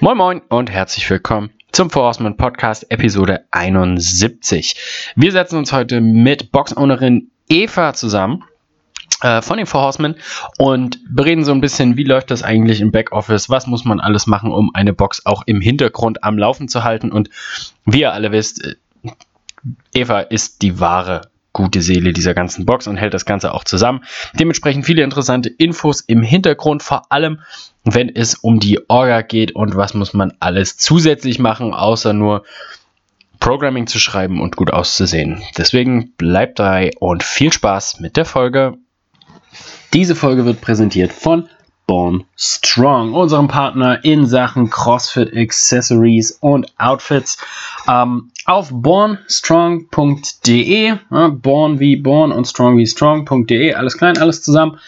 Moin Moin und herzlich willkommen zum Forceman Podcast Episode 71. Wir setzen uns heute mit Boxownerin Eva zusammen äh, von den Four Horsemen und bereden so ein bisschen, wie läuft das eigentlich im Backoffice, was muss man alles machen, um eine Box auch im Hintergrund am Laufen zu halten und wie ihr alle wisst, äh, Eva ist die wahre gute Seele dieser ganzen Box und hält das Ganze auch zusammen. Dementsprechend viele interessante Infos im Hintergrund, vor allem wenn es um die Orga geht und was muss man alles zusätzlich machen, außer nur Programming zu schreiben und gut auszusehen. Deswegen bleibt dabei und viel Spaß mit der Folge. Diese Folge wird präsentiert von Born Strong, unserem Partner in Sachen CrossFit Accessories und Outfits. Ähm, auf bornstrong.de, ja, born wie born und strong wie strong.de, alles klein, alles zusammen,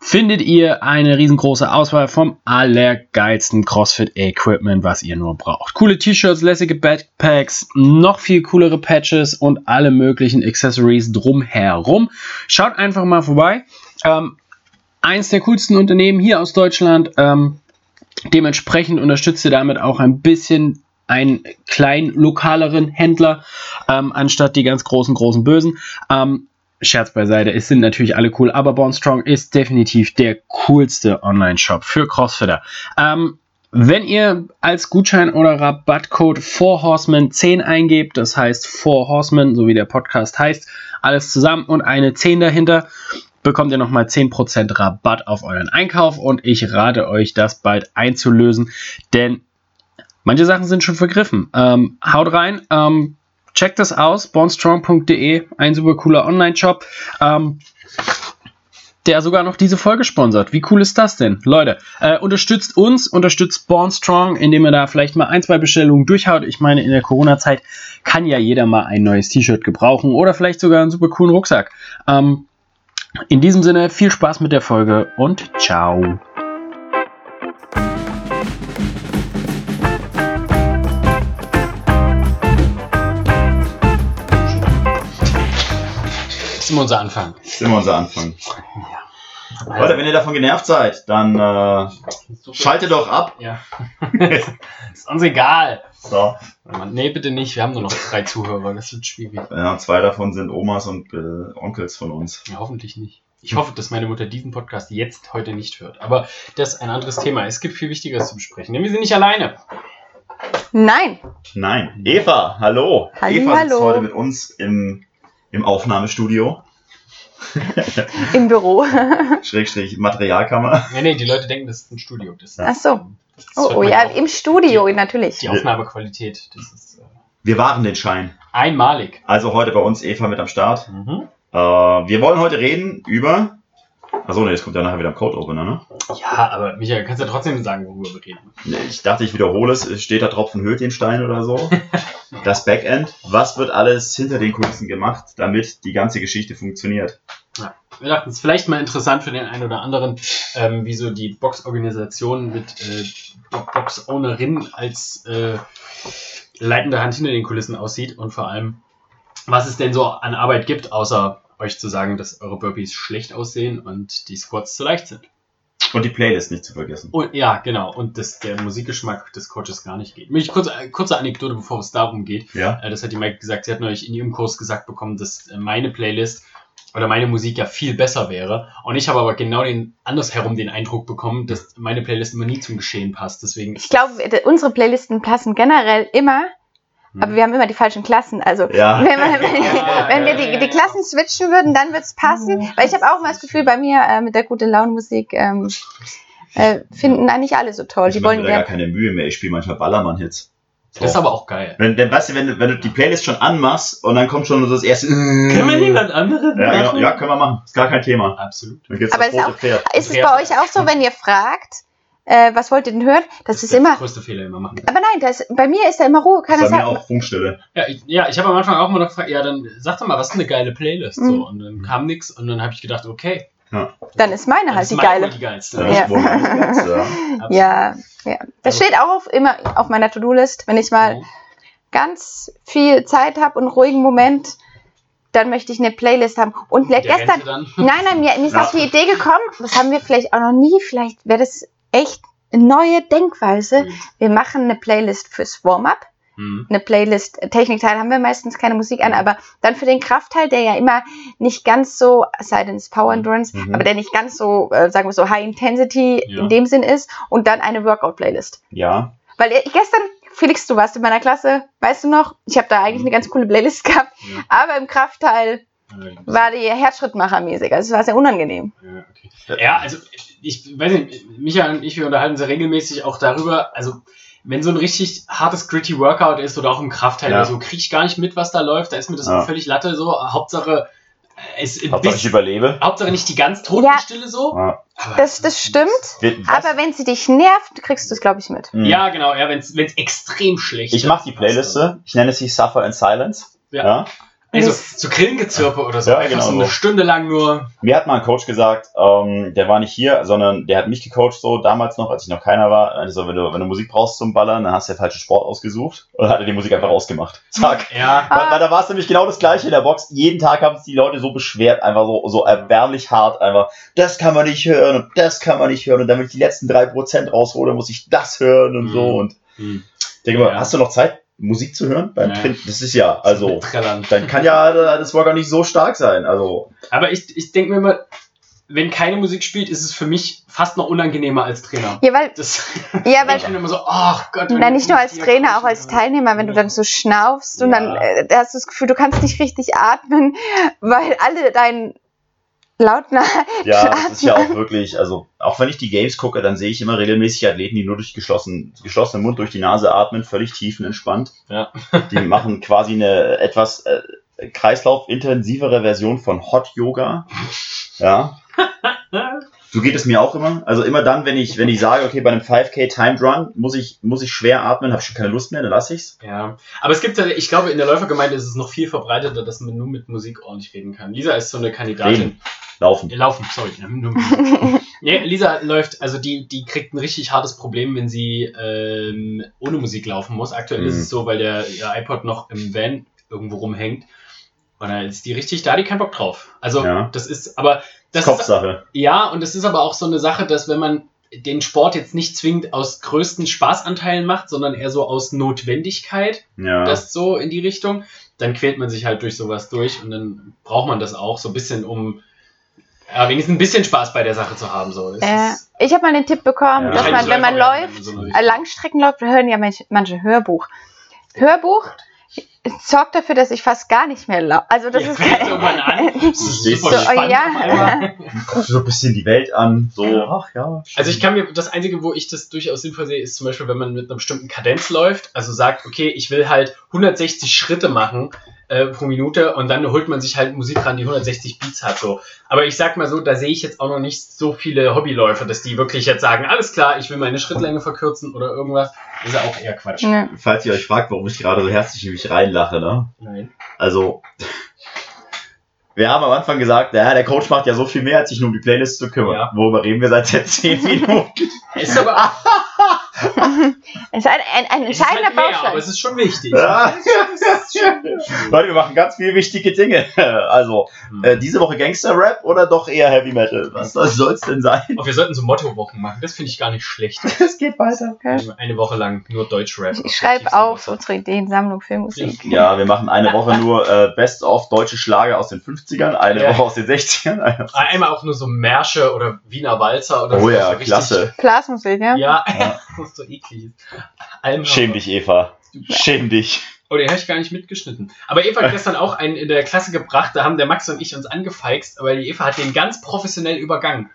findet ihr eine riesengroße Auswahl vom allergeilsten CrossFit-Equipment, was ihr nur braucht. Coole T-Shirts, lässige Backpacks, noch viel coolere Patches und alle möglichen Accessories drumherum. Schaut einfach mal vorbei. Ähm, eins der coolsten Unternehmen hier aus Deutschland. Ähm, dementsprechend unterstützt ihr damit auch ein bisschen einen kleinen lokaleren Händler, ähm, anstatt die ganz großen, großen Bösen. Ähm, Scherz beiseite, es sind natürlich alle cool, aber Born Strong ist definitiv der coolste Online-Shop für Crossfitter. Ähm, wenn ihr als Gutschein oder Rabattcode 4Horsemen 10 eingebt, das heißt 4Horsemen, so wie der Podcast heißt, alles zusammen und eine 10 dahinter, bekommt ihr nochmal 10% Rabatt auf euren Einkauf und ich rate euch, das bald einzulösen, denn manche Sachen sind schon vergriffen. Ähm, haut rein, ähm, checkt das aus, bornstrong.de, ein super cooler Online-Shop. Ähm, der sogar noch diese Folge sponsert. Wie cool ist das denn? Leute, äh, unterstützt uns, unterstützt Born Strong, indem ihr da vielleicht mal ein, zwei Bestellungen durchhaut. Ich meine, in der Corona-Zeit kann ja jeder mal ein neues T-Shirt gebrauchen oder vielleicht sogar einen super coolen Rucksack. Ähm, in diesem Sinne, viel Spaß mit der Folge und ciao. Das ist immer unser Anfang. Das ist immer unser Anfang. Ja. Leute, wenn ihr davon genervt seid, dann äh, schaltet doch ab. Ja. ist uns egal. So. Nee, bitte nicht. Wir haben nur noch drei Zuhörer. Das wird schwierig. Ja, zwei davon sind Omas und äh, Onkels von uns. Ja, hoffentlich nicht. Ich hoffe, dass meine Mutter diesen Podcast jetzt heute nicht hört. Aber das ist ein anderes Thema. Es gibt viel Wichtigeres zu besprechen. Denn wir sind nicht alleine. Nein. Nein. Eva, hallo. Halli, Eva sitzt hallo. heute mit uns im, im Aufnahmestudio. Im Büro. Schrägstrich Materialkammer. Nee, nee, die Leute denken, das ist ein Studio. Das, Ach so. das Oh, oh ja, auch. im Studio, natürlich. Die Aufnahmequalität, das ist äh, Wir wahren den Schein. einmalig. Also heute bei uns Eva mit am Start. Mhm. Äh, wir wollen heute reden über. Achso, ne, jetzt kommt ja nachher wieder im Code Opener, ne? Ja, aber Michael, kannst du ja trotzdem sagen, worüber wir reden. Ne, Ich dachte, ich wiederhole es. Es Steht da Tropfen höhlt den Stein oder so? Das Backend. Was wird alles hinter den Kulissen gemacht, damit die ganze Geschichte funktioniert? Wir dachten, es ist vielleicht mal interessant für den einen oder anderen, ähm, wie so die Box-Organisation mit äh, Box-Ownerin als äh, leitende Hand hinter den Kulissen aussieht und vor allem, was es denn so an Arbeit gibt, außer euch zu sagen, dass eure Burpees schlecht aussehen und die Squats zu leicht sind. Und die Playlist nicht zu vergessen. Und ja, genau. Und dass der Musikgeschmack des Coaches gar nicht geht. Mich kurz, äh, kurze Anekdote, bevor es darum geht. Ja? Äh, das hat die Mike gesagt. Sie hat neulich in ihrem Kurs gesagt bekommen, dass äh, meine Playlist oder meine Musik ja viel besser wäre. Und ich habe aber genau den andersherum den Eindruck bekommen, dass meine Playlist immer nie zum Geschehen passt. Deswegen Ich glaube, unsere Playlisten passen generell immer. Aber wir haben immer die falschen Klassen. Also, Ja. wenn, wir- wenn wir die, die Klassen switchen würden, dann wird es passen. Weil ich habe auch immer das Gefühl, bei mir äh, mit der gute Laune Musik ähm, äh, finden eigentlich alle so toll. Ich Die wollen mir gar keine Mühe mehr. Ich spiele manchmal Ballermann-Hits. So. das ist aber auch geil. wenn, wenn, weißt du, wenn, du- wenn du die Playlist schon anmachst und dann kommt schon so das erste. Können wir niemand anderen Ja, machen? ja, können wir machen. Ist gar kein Thema. Absolut. Aber ist auch-. Ist es bei euch auch so, wenn ihr fragt, äh, was wollt ihr denn hören? Das ist der immer. größte Fehler, wir machen. Aber nein, das, bei mir ist da immer Ruhe. Kann Das das ist bei mir auch Funkstille. Ja, ich, ja, ich habe am Anfang auch mal noch gefragt, ja, dann sag doch mal, was ist eine geile Playlist? Mhm. So, und dann kam nichts und dann habe ich gedacht, okay, Dann ist meine dann halt ist die meine geile. die geilste. Ja, Ja. das ja. Ja, ja. Das Also- steht auch auf, immer auf meiner To-Do-List. Wenn ich mal Mhm. ganz viel Zeit habe und einen ruhigen Moment, dann möchte ich eine Playlist haben. Und gestern, nein, nein, mir, mir ist Ja. auf die Idee gekommen, das haben wir vielleicht auch noch nie, vielleicht wäre das echt neue Denkweise. Mhm. Wir machen eine Playlist fürs Warm-up, Mhm. eine Playlist, äh, Technikteil haben wir meistens keine Musik an, aber dann für den Kraftteil, der ja immer nicht ganz so, sei denn es Power Endurance, Mhm. aber der nicht ganz so, äh, sagen wir so, High Intensity Ja. in dem Sinn ist und dann eine Workout-Playlist. Ja. Weil äh, gestern, Felix, du warst in meiner Klasse, weißt du noch? Ich habe da eigentlich eine ganz coole Playlist gehabt, Ja. aber im Kraftteil war die Herzschrittmacher-mäßig, also es war sehr unangenehm. Ja, okay. ja, also ich weiß nicht, Micha und ich, wir unterhalten uns ja regelmäßig auch darüber, also wenn so ein richtig hartes, gritty Workout ist oder auch im Kraftteil Ja. oder so, kriege ich gar nicht mit, was da läuft. Da ist mir das Ja. auch völlig Latte so. Hauptsache, äh, es Hauptsache ich bis, überlebe. Hauptsache nicht die ganz Totenstille so. Ja. Aber Das, das stimmt, was- aber wenn sie dich nervt, kriegst du es, glaube ich, mit. Hm. Ja, genau, ja, wenn es extrem schlecht Ich mache die Playliste. Ich nenne sie Suffer in Silence. Ja. Ja. Also so Grillengezirpe oder so. Ja, einfach genau so eine so. Stunde lang nur. Mir hat mal ein Coach gesagt, ähm, der war nicht hier, sondern der hat mich gecoacht so damals noch, als ich noch keiner war. Also wenn du, wenn du Musik brauchst zum Ballern, dann hast du der falsche Sport ausgesucht und hat er die Musik einfach ausgemacht. Zack. Ja, Weil, weil da war es nämlich genau das gleiche in der Box. Jeden Tag haben sich die Leute so beschwert, einfach so, so erbärmlich hart, einfach, das kann man nicht hören und das kann man nicht hören und damit ich die letzten drei Prozent raushole, muss ich das hören und so. Mhm. Und hm. denke mal, Ja. hast du noch Zeit, Musik zu hören beim Ja. Training? Das ist ja, also, dann kann ja das Workout nicht so stark sein. Also, Aber ich, ich denke mir immer, wenn keine Musik spielt, ist es für mich fast noch unangenehmer als Trainer. Ja, weil, Das, ja, weil ich bin immer so, ach Gott. wenn Nein, nicht nur als Trainer, auch als Teilnehmer, wenn du dann so schnaufst und Ja. dann äh, hast du das Gefühl, du kannst nicht richtig atmen, weil alle deinen lauten ja, das ist ja auch wirklich, also, auch wenn ich die Games gucke, dann sehe ich immer regelmäßig Athleten, die nur durch geschlossen, geschlossenen Mund durch die Nase atmen, völlig tiefenentspannt. Ja. Die machen quasi eine etwas äh, kreislaufintensivere Version von Hot Yoga. Ja. So geht es mir auch immer. Also immer dann, wenn ich, wenn ich sage, okay, bei einem 5K Timed Run muss ich, muss ich schwer atmen, habe ich schon keine Lust mehr, dann lasse ich's. Ja, aber es gibt ich glaube, in der Läufergemeinde ist es noch viel verbreiteter, dass man nur mit Musik ordentlich reden kann. Lisa ist so eine Kandidatin. Reden. Laufen. Äh, Laufen, sorry. nee, Lisa läuft, also die, die kriegt ein richtig hartes Problem, wenn sie ähm, ohne Musik laufen muss. Aktuell ist Mhm. es so, weil der ihr iPod noch im Van irgendwo rumhängt. Und dann ist die richtig da, die keinen Bock drauf. Also Ja. das ist, aber das ist, Kopfsache. ja, und es ist aber auch so eine Sache, dass wenn man den Sport jetzt nicht zwingend aus größten Spaßanteilen macht, sondern eher so aus Notwendigkeit, Ja. das so in die Richtung, dann quält man sich halt durch sowas durch und dann braucht man das auch so ein bisschen, um ja, wenigstens ein bisschen Spaß bei der Sache zu haben. So. Äh, ist- ich habe mal den Tipp bekommen, Ja. dass man, wenn man läuft, so äh, Richtung. Langstreckenläuft, wir hören ja manche, manche Hörbuch. Hörbuch sorgt dafür, dass ich fast gar nicht mehr laufe. Also das Ja, ist fängt irgendwann an. Das ist super so, spannend ja. Guckst so ein bisschen die Welt an. So, ach ja. Also ich kann mir, das Einzige, wo ich das durchaus sinnvoll sehe, ist zum Beispiel, wenn man mit einer bestimmten Kadenz läuft, also sagt, okay, ich will halt 160 Schritte machen äh, pro Minute und dann holt man sich halt Musik ran, die 160 Beats hat. so. Aber ich sag mal so, da sehe ich jetzt auch noch nicht so viele Hobbyläufer, dass die wirklich jetzt sagen, alles klar, ich will meine Schrittlänge verkürzen oder irgendwas. Das ist ja auch eher Quatsch. Ne. Falls ihr euch fragt, warum ich gerade so herzlich in mich reinlache, ne? Nein. Also, wir haben am Anfang gesagt, ja, der Coach macht ja so viel mehr, als sich nur um die Playlist zu kümmern. Ja. Worüber reden wir seit jetzt 10 Minuten? Ist aber Es ist ein, ein, ein es ist entscheidender halt mehr, aber Baustein. es ist schon wichtig. Ja. Leute, wir machen ganz viele wichtige Dinge. Also, Hm. äh, diese Woche Gangster-Rap oder doch eher Heavy Metal? Was soll es denn sein? Und wir sollten so Motto-Wochen machen. Das finde ich gar nicht schlecht. Es geht weiter. Eine Woche lang nur Deutsch-Rap. Ich schreibe auf unsere Ideensammlung für Musik. Ja, wir machen eine Woche nur äh, Best of deutsche Schlager aus den 50ern, eine Ja. Woche aus den 60ern. eine- Einmal auch nur so Märsche oder Wiener Walzer oder so. Oh ja, klasse. Blasmusik, ja? Ja, Ja. Ist so eklig. Alm Schäm dich, Eva. Schäm dich. Oh, den habe ich gar nicht mitgeschnitten. Aber Eva hat gestern auch einen in der Klasse gebracht, da haben der Max und ich uns angefeixt, aber die Eva hat den ganz professionell übergangen.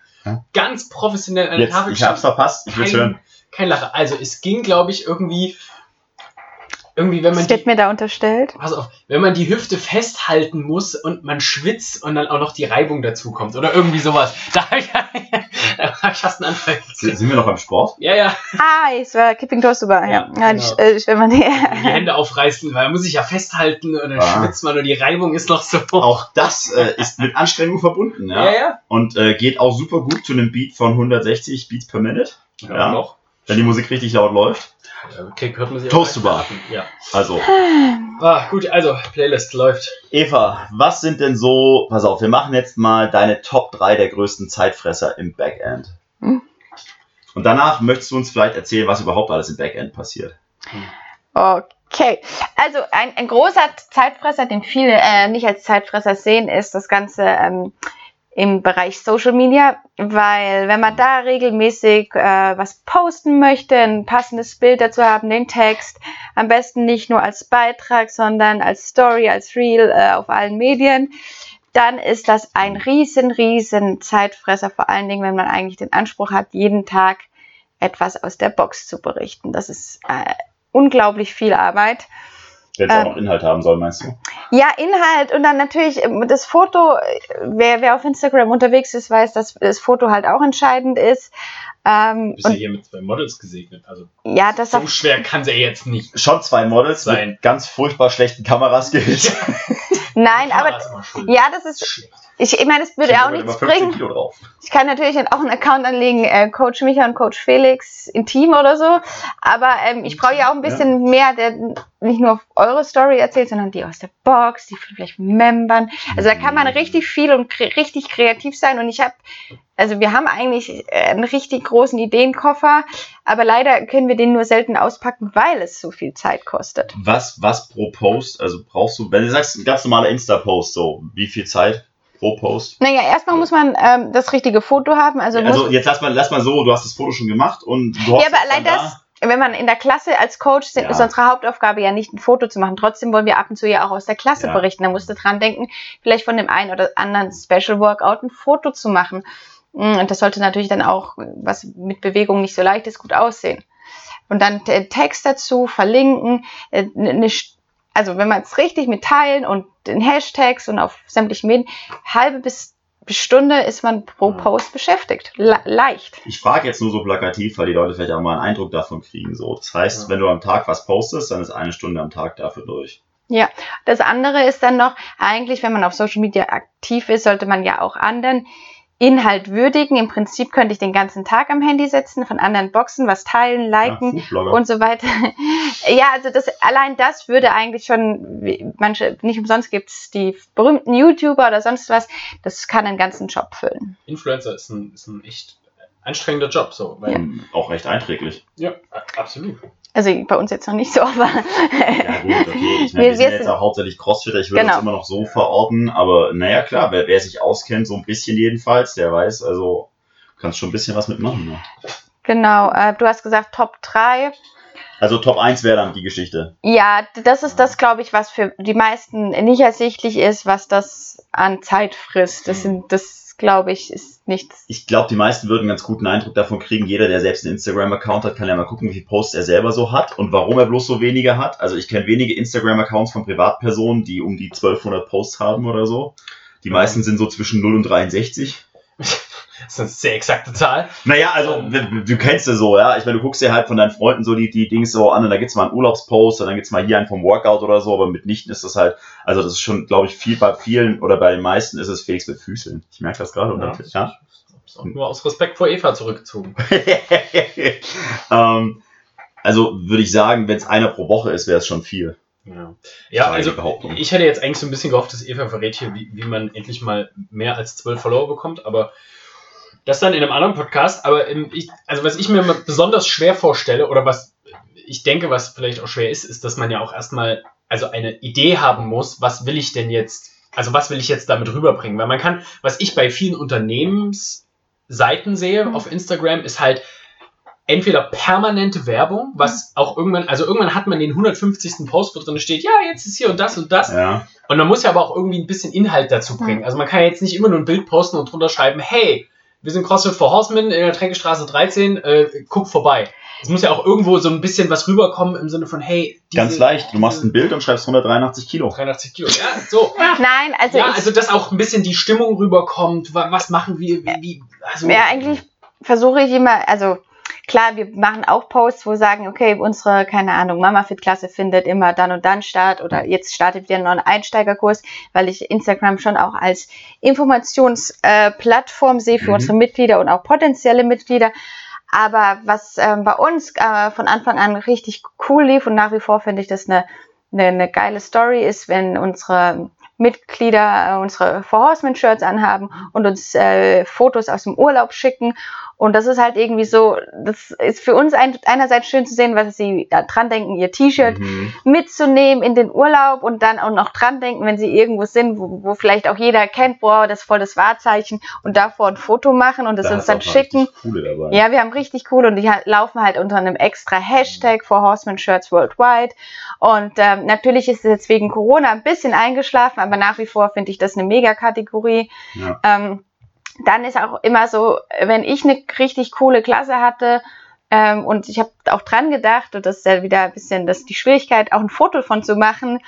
Ganz professionell an der Jetzt, Tafel ich hab's verpasst. Ich will's kein, hören. kein Lacher. Also es ging, glaube ich, irgendwie, irgendwie, wenn man wird die, mir da unterstellt. pass auf, wenn man die Hüfte festhalten muss und man schwitzt und dann auch noch die Reibung dazu kommt oder irgendwie sowas. Da ich, ich fast einen Anfall. Sind sind wir noch beim Sport? Ja, ja. Ah, es war Kipping Toast über. Ja, Ja, ja, genau. die, äh, wenn man die Hände aufreißen, weil man muss sich ja festhalten und dann Ah. schwitzt man und die Reibung ist noch so. Auch das äh, ist mit Anstrengung verbunden, ja. ja. ja. Und äh, geht auch super gut zu einem Beat von 160 Beats per Minute, Ja, Ja. noch. wenn die Musik richtig laut läuft. Okay, hört man sich Toast auch to bar. atmen. Ja. Also, Ah, gut, also, Playlist läuft. Eva, was sind denn so, pass auf, wir machen jetzt mal deine Top 3 der größten Zeitfresser im Backend. Und danach möchtest du uns vielleicht erzählen, was überhaupt alles im Backend passiert. Okay, also ein, ein großer Zeitfresser, den viele äh, nicht als Zeitfresser sehen, ist das Ganze ähm, im Bereich Social Media, weil wenn man da regelmäßig äh, was posten möchte, ein passendes Bild dazu haben, den Text, am besten nicht nur als Beitrag, sondern als Story, als Reel äh, auf allen Medien, dann ist das ein riesen, riesen Zeitfresser, vor allen Dingen, wenn man eigentlich den Anspruch hat, jeden Tag etwas aus der Box zu berichten. Das ist äh, unglaublich viel Arbeit. Wenn es auch Ähm, noch Inhalt haben soll, meinst du? Ja, Inhalt und dann natürlich ähm, das Foto. äh, Wer, wer auf Instagram unterwegs ist, weiß, dass das Foto halt auch entscheidend ist. Ähm, Bist ja hier mit zwei Models gesegnet. Also ja, das so schwer kann sie ja jetzt nicht. Schon zwei Models Sein. mit ganz furchtbar schlechten Kameraskills. nein, aber Kamera ja, das ist. schlecht. Ich, ich meine, das würde ja auch nichts 15 bringen. Ich kann natürlich auch einen Account anlegen, äh, Coach Micha und Coach Felix intim oder so. Aber ähm, ich brauche ja auch ein bisschen mehr, der nicht nur eure Story erzählt, sondern die aus der Box, die vielleicht membern. Also da kann man richtig viel und kre richtig kreativ sein. Und ich habe, also wir haben eigentlich äh, einen richtig großen Ideenkoffer, aber leider können wir den nur selten auspacken, weil es so viel Zeit kostet. Was, was pro Post, also brauchst du, wenn du sagst, ein ganz normaler Insta-Post, so, wie viel Zeit pro Post? Naja, erstmal muss man ähm, das richtige Foto haben. Also, Also muss, jetzt lass mal, lass mal so, du hast das Foto schon gemacht und du Ja, hoffst aber allein das, wenn man in der Klasse als Coach sind, Ja. ist unsere Hauptaufgabe ja nicht ein Foto zu machen. Trotzdem wollen wir ab und zu ja auch aus der Klasse Ja. berichten. Da musst du dran denken, vielleicht von dem einen oder anderen Special Workout ein Foto zu machen. Mm, Und das sollte natürlich dann auch, was mit Bewegung nicht so leicht ist, gut aussehen. Und dann äh, Text dazu, verlinken, äh, eine, also wenn man es richtig mit teilen und den Hashtags und auf sämtlichen Medien, halbe bis Stunde ist man pro Ja. Post beschäftigt. Le leicht. Ich frage jetzt nur so plakativ, weil die Leute vielleicht auch mal einen Eindruck davon kriegen. So. Das heißt, Ja. wenn du am Tag was postest, dann ist eine Stunde am Tag dafür durch. Das andere ist dann noch, eigentlich, wenn man auf Social Media aktiv ist, sollte man ja auch anderen Inhalt würdigen. Im Prinzip könnte ich den ganzen Tag am Handy sitzen, von anderen Boxen, was teilen, liken Ja, und so weiter. ja, also das, allein das würde eigentlich schon, manche, nicht umsonst gibt es die berühmten YouTuber oder sonst was, das kann einen ganzen Job füllen. Influencer ist ein, ist ein echt anstrengender Job. So, weil, Ähm, Auch recht einträglich. ja. absolut. Also bei uns jetzt noch nicht so, aber Ja gut, okay. Ich meine, Wir- wir, sind jetzt auch hauptsächlich Crossfitter. Ich würde Genau. uns immer noch so verorten. Aber naja, klar, wer, wer sich auskennt, so ein bisschen jedenfalls, der weiß, also kannst schon ein bisschen was mitmachen. Ne? genau, äh, du hast gesagt Top 3. Also Top 1 wäre dann die Geschichte. Ja, das ist das, glaube ich, was für die meisten nicht ersichtlich ist, was das an Zeit frisst. Das sind, das glaube ich, ist nichts. Ich glaube, die meisten würden einen ganz guten Eindruck davon kriegen. Jeder, der selbst einen Instagram-Account hat, kann ja mal gucken, wie viele Posts er selber so hat und warum er bloß so wenige hat. Also ich kenne wenige Instagram-Accounts von Privatpersonen, die um die 1200 Posts haben oder so. Die meisten sind so zwischen 0 und 63. Das ist eine sehr exakte Zahl. Naja, also du, du kennst es so, ja. Ich meine, du guckst dir halt von deinen Freunden so die, die Dings so an und da gibt's mal einen Urlaubspost und dann gibt's mal hier einen vom Workout oder so, aber mitnichten ist das halt, also das ist schon, glaube ich, viel bei vielen oder bei den meisten ist es Felix mit Füßeln. Ich merke das gerade, oder? Ja. Ich hab's auch nur aus Respekt vor Eva zurückgezogen. ähm, also würde ich sagen, wenn es einer pro Woche ist, wäre es schon viel. Ja, ja also ich hätte jetzt eigentlich so ein bisschen gehofft, dass Eva verrät hier, wie, wie man endlich mal mehr als zwölf Follower bekommt, aber das dann in einem anderen Podcast. Aber ähm, ich, also was ich mir besonders schwer vorstelle oder was ich denke, was vielleicht auch schwer ist, ist, dass man ja auch erstmal also eine Idee haben muss, was will ich denn jetzt, also was will ich jetzt damit rüberbringen? Weil man kann, was ich bei vielen Unternehmensseiten sehe Mhm. auf Instagram, ist halt entweder permanente Werbung, was auch irgendwann, also irgendwann hat man den 150. Post, wo drin steht, ja, jetzt ist hier und das und das. Ja. Und man muss ja aber auch irgendwie ein bisschen Inhalt dazu bringen. Also man kann ja jetzt nicht immer nur ein Bild posten und drunter schreiben, hey, wir sind CrossFit for Horsemen in der Tränkestraße 13, äh, guck vorbei. Es muss ja auch irgendwo so ein bisschen was rüberkommen im Sinne von, hey, diese- Ganz leicht. Du machst ein Bild und schreibst 183 Kilo. 83 Kilo. Ja, so. Nein, also ja, ich, also dass auch ein bisschen die Stimmung rüberkommt. Wa- Was machen wir? Wie, wie, also, ja, eigentlich versuche ich immer, also klar, wir machen auch Posts, wo wir sagen, okay, unsere, keine Ahnung, Mama Fit Klasse findet immer dann und dann statt oder jetzt startet wieder ein neuer Einsteigerkurs, weil ich Instagram schon auch als Informationsplattform sehe für Mhm. unsere Mitglieder und auch potenzielle Mitglieder. Aber was ähm, bei uns äh, von Anfang an richtig cool lief und nach wie vor finde ich das eine, eine, eine geile Story ist, wenn unsere Mitglieder äh, unsere Four Horsemen Shirts anhaben und uns äh, Fotos aus dem Urlaub schicken. Und das ist halt irgendwie so, das ist für uns ein, einerseits schön zu sehen, was sie da dran denken, ihr T-Shirt Mhm. mitzunehmen in den Urlaub und dann auch noch dran denken, wenn sie irgendwo sind, wo, wo vielleicht auch jeder kennt, boah, das ist voll das Wahrzeichen und davor ein Foto machen und das Da uns dann schicken. Ja, wir haben richtig cool und die laufen halt unter einem extra Hashtag for Horseman Shirts Worldwide. Und ähm, natürlich ist es jetzt wegen Corona ein bisschen eingeschlafen, aber nach wie vor finde ich das eine Mega-Kategorie. Ja. Ähm, dann ist auch immer so, wenn ich eine richtig coole Klasse hatte ähm, und ich habe auch dran gedacht, und das ist ja wieder ein bisschen das, die Schwierigkeit, auch ein Foto von zu machen,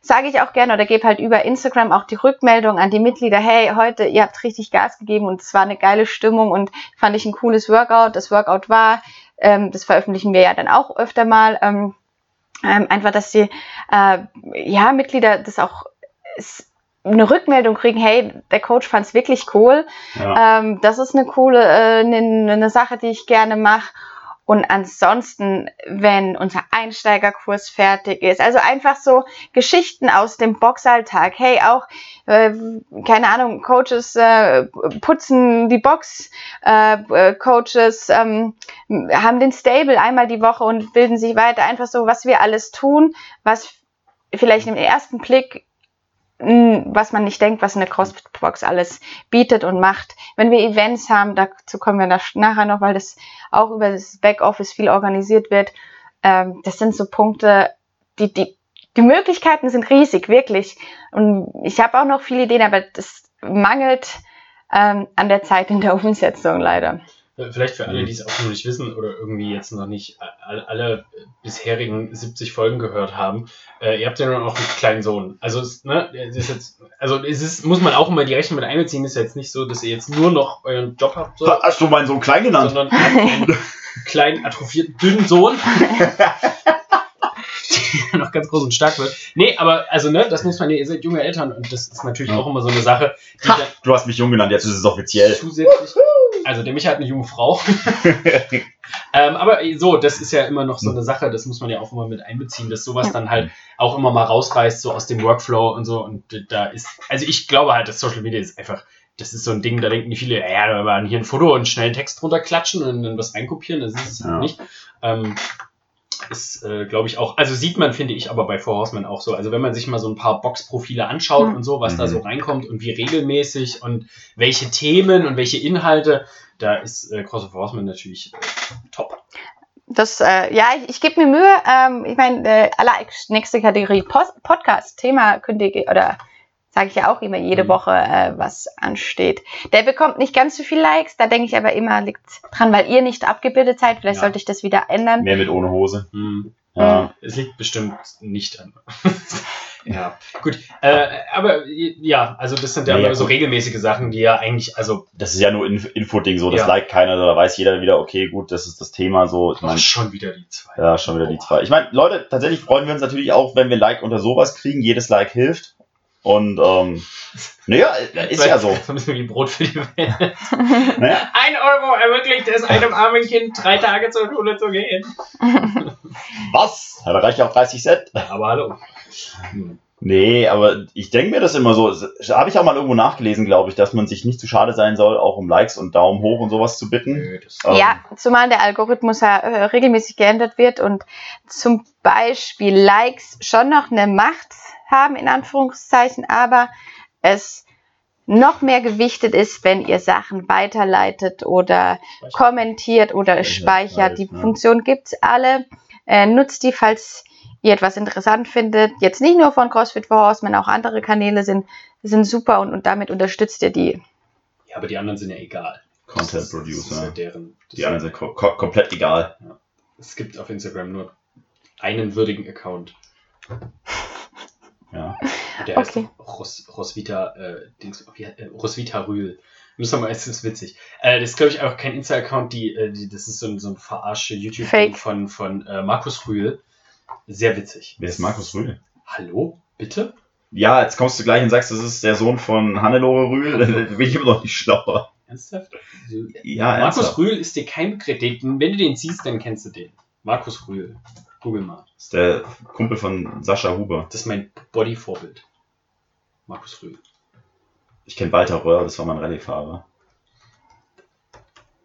sage ich auch gerne oder gebe halt über Instagram auch die Rückmeldung an die Mitglieder, hey, heute, ihr habt richtig Gas gegeben und es war eine geile Stimmung und fand ich ein cooles Workout. Das Workout war, ähm, das veröffentlichen wir ja dann auch öfter mal, ähm, ähm, einfach, dass die äh, ja, Mitglieder das auch eine Rückmeldung kriegen, hey, der Coach fand es wirklich cool. Ja. Ähm, das ist eine coole, äh, eine, eine Sache, die ich gerne mache. Und ansonsten, wenn unser Einsteigerkurs fertig ist, also einfach so Geschichten aus dem Boxalltag. Hey, auch, äh, keine Ahnung, Coaches äh, putzen die Box, äh, äh, Coaches ähm, haben den Stable einmal die Woche und bilden sich weiter. Einfach so, was wir alles tun, was vielleicht im ersten Blick was man nicht denkt, was eine CrossFit-Box alles bietet und macht. Wenn wir Events haben, dazu kommen wir nach- nachher noch, weil das auch über das Backoffice viel organisiert wird. Ähm, das sind so Punkte, die, die, die Möglichkeiten sind riesig, wirklich. Und ich habe auch noch viele Ideen, aber das mangelt ähm, an der Zeit in der Umsetzung leider. Vielleicht für alle, Mhm. die es auch noch nicht wissen oder irgendwie jetzt noch nicht alle, bisherigen 70 Folgen gehört haben, äh, ihr habt ja nur noch einen kleinen Sohn. Also, es, ne, es ist jetzt, also es ist, muss man auch immer die Rechnung mit einbeziehen. Ist ja jetzt nicht so, dass ihr jetzt nur noch euren Job habt, so, Hast du meinen Sohn klein genannt? sondern einen kleinen, atrophierten, dünnen Sohn. der noch ganz groß und stark wird. Nee, aber also, ne, das muss man ihr seid junge Eltern und das ist natürlich Ja. auch immer so eine Sache, Ha, du hast mich jung genannt, jetzt ist es offiziell. zusätzlich. Also der Micha hat eine junge Frau. ähm, aber so, das ist ja immer noch so eine Sache, das muss man ja auch immer mit einbeziehen, dass sowas Ja. dann halt auch immer mal rausreißt, so aus dem Workflow und so. Und da ist, also ich glaube halt, dass Social Media ist einfach, das ist so ein Ding, da denken die viele, ja, da waren hier ein Foto und schnell einen Text drunter klatschen und dann was reinkopieren, das ist es Ja. halt nicht. Ähm, ist, äh, glaube ich, auch, also sieht man, finde ich, aber bei Four Horsemen auch so. Also wenn man sich mal so ein paar Boxprofile anschaut Mhm. und so, was da Mhm. so reinkommt und wie regelmäßig und welche Themen und welche Inhalte, da ist äh, Cross of Horsemen natürlich äh, top. Das, äh, ja, ich, ich gebe mir Mühe. Ähm, ich meine, äh, alle nächste Kategorie Post Podcast, Thema könnt ihr, ge- oder sage ich ja auch immer jede Mhm. Woche, äh, was ansteht. Der bekommt nicht ganz so viel Likes, da denke ich aber immer, liegt dran, weil ihr nicht abgebildet seid. Vielleicht Ja. sollte ich das wieder ändern. Mehr mit ohne Hose. Hm. Ja. Es liegt bestimmt nicht an. ja, gut. Äh, aber ja, also das sind ja, Ja, so gut. regelmäßige Sachen, die ja eigentlich, also Das ist ja nur Inf Info-Ding so, das Ja. liked keiner, da weiß jeder wieder, okay, gut, das ist das Thema so. Ich meine, schon wieder die zwei. ja, schon wieder die zwei. Ich meine, Leute, tatsächlich freuen wir uns natürlich auch, wenn wir Like unter sowas kriegen. Jedes Like hilft. Und ähm, naja, ist ja so. So ein bisschen wie Brot für die Welt. Naja, Ein Euro ermöglicht es einem armen Kind, drei Tage zur Schule zu gehen. was? Da reicht ja auch 30 Cent. Aber hallo. Nee, aber ich denke mir das immer so. Habe ich auch mal irgendwo nachgelesen, glaube ich, dass man sich nicht zu schade sein soll, auch um Likes und Daumen hoch und sowas zu bitten. Ähm, Ja, zumal der Algorithmus ja äh, regelmäßig geändert wird und zum Beispiel Likes schon noch eine Macht haben, in Anführungszeichen, aber es noch mehr gewichtet ist, wenn ihr Sachen weiterleitet oder kommentiert oder Speichert, speichert. Die ja. Funktion gibt's alle. Äh, nutzt die, falls ihr etwas interessant findet. Jetzt nicht nur von CrossFit for Horsemen, auch andere Kanäle sind, sind super und, und damit unterstützt ihr die. Ja, aber die anderen sind ja egal. Content ist ja Producer. deren. Die anderen sind ko ko komplett egal. Es gibt auf Instagram nur einen würdigen Account. Ja. Und der heißt Okay. Ros, Roswitha, äh, Dings, wie, äh, Roswitha Rühl. Müssen wir mal, es ist witzig. Äh, das ist, glaube ich, auch kein Insta-Account, die, äh, die, das ist so ein, so ein verarsche YouTube Fake. von, von äh, Markus Rühl. Sehr witzig. Wer ist Markus Rühl? Hallo? Bitte? Ja, jetzt kommst du gleich und sagst, das ist der Sohn von Hannelore Rühl. Dann bin ich immer noch nicht schlauer. Ernsthaft? Ja, Markus ernsthaft. Rühl ist dir kein Begriff. Wenn du den siehst, dann kennst du den. Markus Rühl. Google mal. Das ist der Kumpel von Sascha Huber. Das ist mein Body-Vorbild. Markus Rühl. Ich kenne Walter Röhr, das war mein Rallye-Fahrer.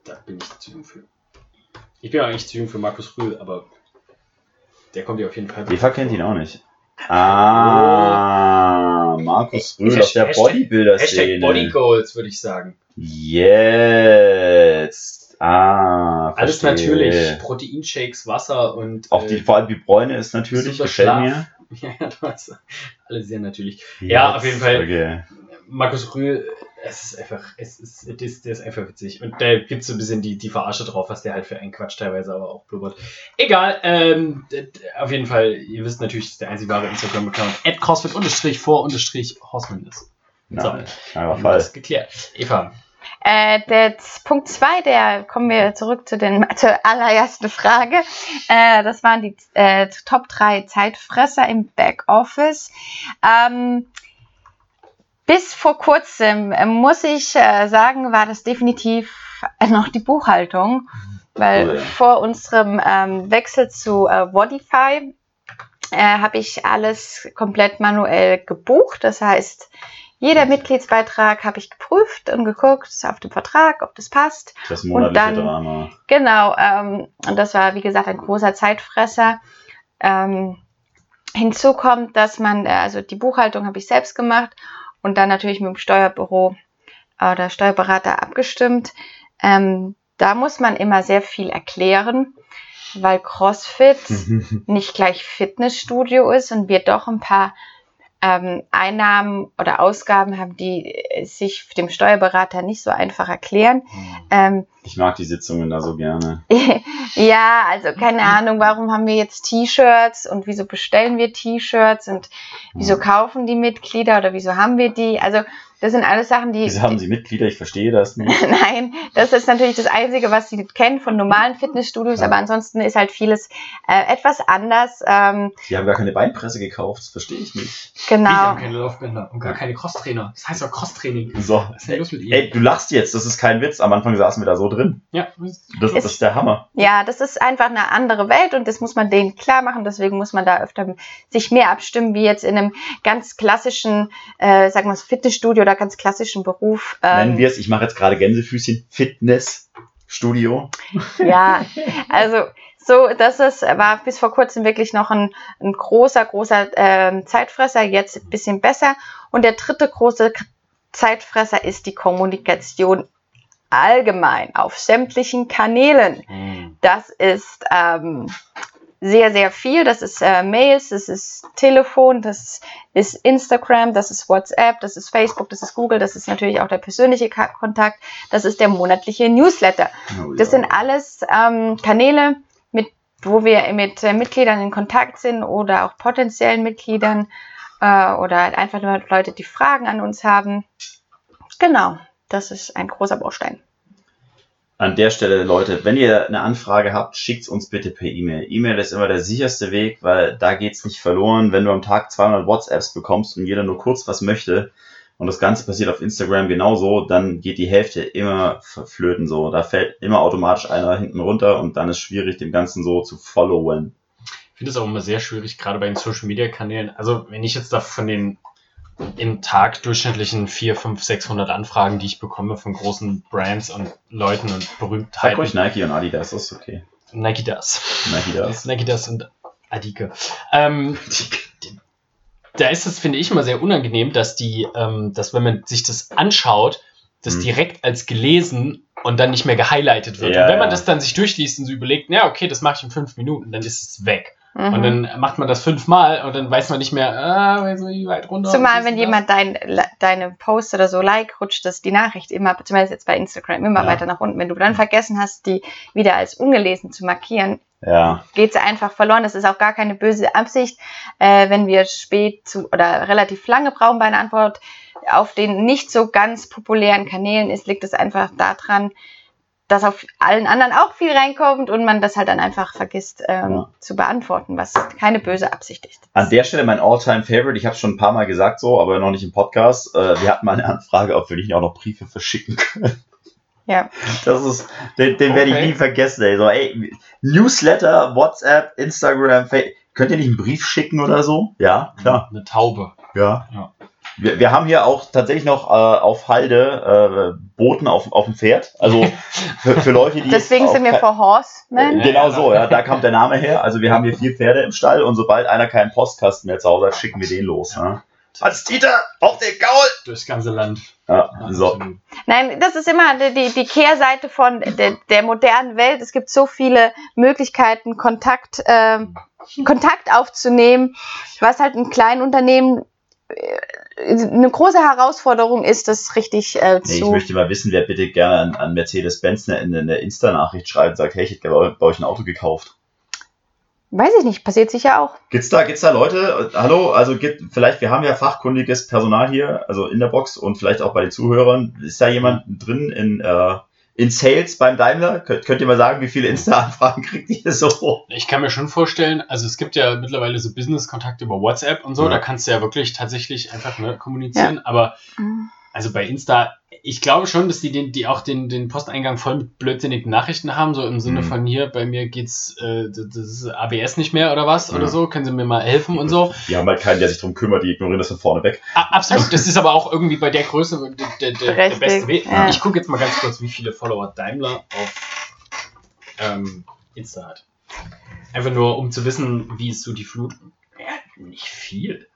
Da bin ich zu jung für. Ich bin eigentlich zu jung für Markus Rühl, aber der kommt ja auf jeden Fall. Eva kennt ihn auch nicht. Ah, Markus Rühl auf der Bodybuilder-Szene. Hashtag Bodygoals, würde ich sagen. Jetzt. Ah, Alles verstehe. natürlich. Proteinshakes, Wasser und. Auch die, äh, vor allem die Bräune ist natürlich, gefällt mir. Ja, ja, das alles sehr natürlich. Ja, auf jeden Fall. Okay. Markus Rühl, es ist einfach, es ist, es ist, der ist einfach witzig. Und da gibt es so ein bisschen die, die Verarsche drauf, was der halt für einen Quatsch teilweise aber auch blubbert. Egal, ähm, auf jeden Fall, ihr wisst natürlich, dass der einzige wahre Instagram-Account at crossfit vor Horseman ist. So, einfach Fall. das geklärt. Eva, Äh, der Punkt 2, der kommen wir zurück zu den zur allerersten Frage. Äh, das waren die äh, Top 3 Zeitfresser im Backoffice. Ähm, bis vor kurzem äh, muss ich äh, sagen, war das definitiv äh, noch die Buchhaltung, weil Oh ja. vor unserem ähm, Wechsel zu äh, Vodify äh, habe ich alles komplett manuell gebucht. Das heißt, jeder Mitgliedsbeitrag habe ich geprüft und geguckt auf dem Vertrag, ob das passt. Das monatliche dann- Drama. Genau, ähm, und das war, wie gesagt, ein großer Zeitfresser. Ähm, hinzu kommt, dass man, äh, also die Buchhaltung habe ich selbst gemacht und dann natürlich mit dem Steuerbüro oder Steuerberater abgestimmt. Ähm, da muss man immer sehr viel erklären, weil CrossFit nicht gleich Fitnessstudio ist und wir doch ein paar ähm, Einnahmen oder Ausgaben haben, die äh, sich dem Steuerberater nicht so einfach erklären. Ähm, Ich mag die Sitzungen da so gerne. ja, also keine Ahnung, warum haben wir jetzt T-Shirts und wieso bestellen wir T-Shirts und wieso kaufen die Mitglieder oder wieso haben wir die? Also das sind alles Sachen, die. Wieso haben Sie Mitglieder? Ich verstehe das nicht. Nein, das ist natürlich das Einzige, was sie kennen von normalen Fitnessstudios, Ja. aber ansonsten ist halt vieles äh, etwas anders. Ähm, Sie haben gar keine Beinpresse gekauft, das verstehe ich nicht. genau. haben keine Laufbänder und gar keine Crosstrainer. Das heißt ja Crosstraining. So. Was ist denn los mit Ihnen? Ey, du lachst jetzt, das ist kein Witz. Am Anfang saßen wir da so drin. Ja, Das, das Ist- ist der Hammer. Ja, das ist einfach eine andere Welt und das muss man denen klar machen. Deswegen muss man da öfter sich mehr abstimmen, wie jetzt in einem ganz klassischen, äh, sagen wir mal, Fitnessstudio oder ganz klassischen Beruf. Nennen Ähm, wir es, ich mache jetzt gerade Gänsefüßchen, Fitnessstudio. Ja, also so, das ist, war bis vor kurzem wirklich noch ein, ein großer, großer ähm, Zeitfresser, jetzt ein bisschen besser. Und der dritte große Zeitfresser ist die Kommunikation allgemein auf sämtlichen Kanälen. Hm. Das ist ähm, sehr, sehr viel. Das ist äh, Mails, das ist Telefon, das ist Instagram, das ist WhatsApp, das ist Facebook, das ist Google, das ist natürlich auch der persönliche Ka Kontakt, das ist der monatliche Newsletter. Oh, Das ja. sind alles ähm, Kanäle, mit, wo wir mit äh, Mitgliedern in Kontakt sind oder auch potenziellen Mitgliedern äh, oder halt einfach nur Leute, die Fragen an uns haben. Genau, das ist ein großer Baustein. An der Stelle, Leute, wenn ihr eine Anfrage habt, schickt uns bitte per E-Mail. E-Mail ist immer der sicherste Weg, weil da geht's nicht verloren. Wenn du am Tag 200 WhatsApps bekommst und jeder nur kurz was möchte und das Ganze passiert auf Instagram genauso, dann geht die Hälfte immer verflöten so. Da fällt immer automatisch einer hinten runter und dann ist schwierig, dem Ganzen so zu followen. Ich finde es auch immer sehr schwierig, gerade bei den Social Media Kanälen. Also, wenn ich jetzt da von den im Tag durchschnittlichen 4, 5, 600 Anfragen, die ich bekomme von großen Brands und Leuten und Sag Berühmtheiten. ruhig Nike und Adidas, das ist okay. Nike das. Nike das. Nike das und Adike. Ähm, da ist es, finde ich, immer sehr unangenehm, dass die, ähm, dass wenn man sich das anschaut, das Hm. direkt als gelesen und dann nicht mehr gehighlightet wird. Ja, und wenn man ja. das dann sich durchliest und so überlegt, ja, okay, das mache ich in fünf Minuten, dann ist es weg. Mhm. Und dann macht man das fünfmal und dann weiß man nicht mehr, ah, wie weit runter. Zumal, wenn das? jemand dein, deine Post oder so like, rutscht das die Nachricht immer, zumindest jetzt bei Instagram, immer Ja. weiter nach unten. Wenn du dann vergessen hast, die wieder als ungelesen zu markieren, Ja, geht sie einfach verloren. Das ist auch gar keine böse Absicht. Äh, wenn wir spät zu oder relativ lange brauchen bei einer Antwort auf den nicht so ganz populären Kanälen ist, liegt es einfach daran, dass auf allen anderen auch viel reinkommt und man das halt dann einfach vergisst ähm, Ja. zu beantworten, was keine böse Absicht ist. An der Stelle mein All-Time-Favorite, ich habe schon ein paar Mal gesagt so, aber noch nicht im Podcast. Äh, wir hatten mal eine Anfrage, ob wir nicht auch noch Briefe verschicken können. Ja. Das ist, den, den werde ich Okay. nie vergessen, ey. So, ey, Newsletter, WhatsApp, Instagram, Fa- könnt ihr nicht einen Brief schicken oder so? Ja, klar. Eine Taube. Ja. Ja. Wir, wir haben hier auch tatsächlich noch äh, auf Halde äh, Boten auf, auf dem Pferd. Also für, für Leute, die. Deswegen sind wir for Horsemen. Äh, Genau so, ja, da kommt der Name her. Also wir haben hier vier Pferde im Stall und sobald einer keinen Postkasten mehr zu Hause hat, schicken wir den los. Ja. Als Dieter auf den Gaul! Durchs ganze Land. Ja, so. Nein, das ist immer die, die, Kehrseite von der, der modernen Welt. Es gibt so viele Möglichkeiten, Kontakt, ähm, Kontakt aufzunehmen, was halt ein kleinen Unternehmen äh, eine große Herausforderung ist, das richtig äh, Nee, ich zu. möchte mal wissen, wer bitte gerne an, an Mercedes-Benz eine, eine, Insta-Nachricht schreibt und sagt, hey, ich hätte bei euch ein Auto gekauft. Weiß ich nicht, passiert sicher auch. Gibt's da, gibt's da Leute? äh, Hallo, also gibt, vielleicht, wir haben ja fachkundiges Personal hier, also in der Box und vielleicht auch bei den Zuhörern. Ist da jemand drin in, äh, in Sales beim Daimler? Könnt, könnt ihr mal sagen, wie viele Insta-Anfragen kriegt ihr so? Ich kann mir schon vorstellen, also es gibt ja mittlerweile so Business-Kontakte über WhatsApp und so, Ja. da kannst du ja wirklich tatsächlich einfach ne, kommunizieren, aber also bei Insta, ich glaube schon, dass die, den, die auch den, den Posteingang voll mit blödsinnigen Nachrichten haben, so im Sinne Mhm. von hier, bei mir geht's, äh, das das ist ABS nicht mehr oder was Ja. oder so, können sie mir mal helfen und so. Die haben halt keinen, der sich drum kümmert, die ignorieren das von vorne weg. A absolut, das ist aber auch irgendwie bei der Größe der, der, der, beste Weg. ja. Ich gucke jetzt mal ganz kurz, wie viele Follower Daimler auf ähm, Insta hat. Einfach nur, um zu wissen, wie ist so die Flut. Ja, nicht viel.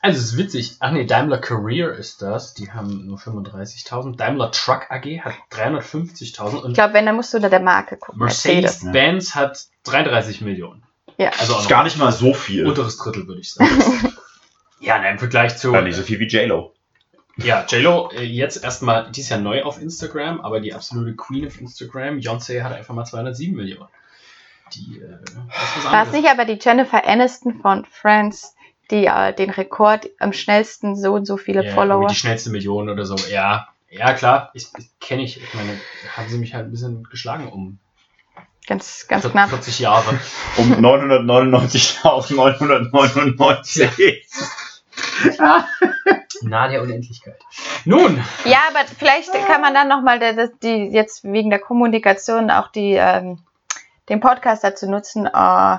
Also es ist witzig. Ach nee, Daimler Career ist das. Die haben nur 35.000. Daimler Truck AG hat 350.000 Ich glaube, wenn, dann musst du unter der Marke gucken. Mercedes. Mercedes-Benz hat 33 Millionen. Ja. Also auch ist gar nicht mal so viel. unteres Drittel, würde ich sagen. ja, na, im Vergleich zu... Ja, nicht so viel wie JLo. Ja, JLo äh, jetzt erstmal, die ist ja neu auf Instagram, aber die absolute Queen of Instagram, Beyoncé hat einfach mal 207 Millionen. Die, äh, was War es nicht aber die Jennifer Aniston von Friends, die äh, den Rekord am schnellsten so und so viele ja, Follower. Die schnellste Million oder so. Ja, ja klar, ich, ich kenne ich. Ich meine, haben sie mich halt ein bisschen geschlagen um Ganz, ganz 40, knapp. 40 Jahre. Um 999.999. Nahe der Unendlichkeit. Nun, Ja, aber vielleicht kann man dann nochmal die jetzt wegen der Kommunikation auch die, ähm, den Podcast dazu nutzen, äh,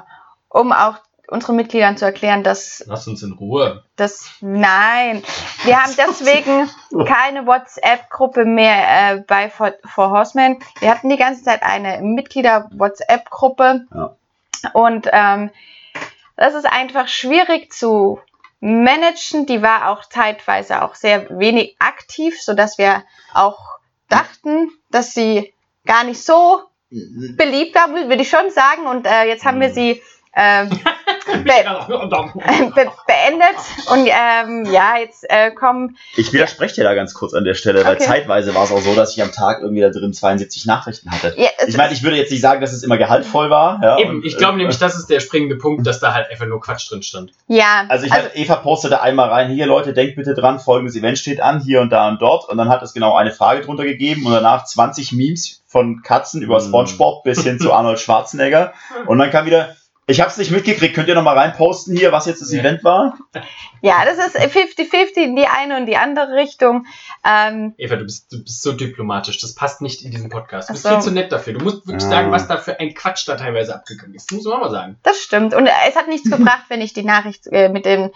um auch unseren Mitgliedern zu erklären, dass lass uns in Ruhe. das nein, wir haben deswegen keine WhatsApp-Gruppe mehr äh, bei For, For Horsemen. Wir hatten die ganze Zeit eine Mitglieder-WhatsApp-Gruppe Ja. und ähm, das ist einfach schwierig zu managen. Die war auch zeitweise auch sehr wenig aktiv, so dass wir auch dachten, dass sie gar nicht so beliebt war, würde ich schon sagen. Und äh, jetzt haben wir sie ähm, be be beendet. Und ähm, ja, jetzt äh, kommen. Ich widerspreche dir da ganz kurz an der Stelle, weil Okay. zeitweise war es auch so, dass ich am Tag irgendwie da drin 72 Nachrichten hatte. Ja, Ich meine, ich würde jetzt nicht sagen, dass es immer gehaltvoll war. Ja, Eben, und, ich glaube äh, nämlich, das ist der springende Punkt, dass da halt einfach nur Quatsch drin stand. ja, Also ich hatte, Eva postete einmal rein, hier Leute, denkt bitte dran, folgendes Event steht an, hier und da und dort. Und dann hat es genau eine Frage drunter gegeben und danach 20 Memes von Katzen über Mhm. Spongebob bis hin zu Arnold Schwarzenegger. Und dann kam wieder, ich habe es nicht mitgekriegt, könnt ihr noch mal reinposten hier, was jetzt das Ja. Event war? ja, das ist 50-50 in die eine und die andere Richtung. Ähm, Eva, du bist, du bist so diplomatisch. Das passt nicht in diesen Podcast. Du bist so. viel zu nett dafür. Du musst wirklich Ah. sagen, was da für ein Quatsch da teilweise abgegangen ist. Das muss man mal sagen. das stimmt. Und es hat nichts gebracht, wenn ich die Nachricht äh, mit dem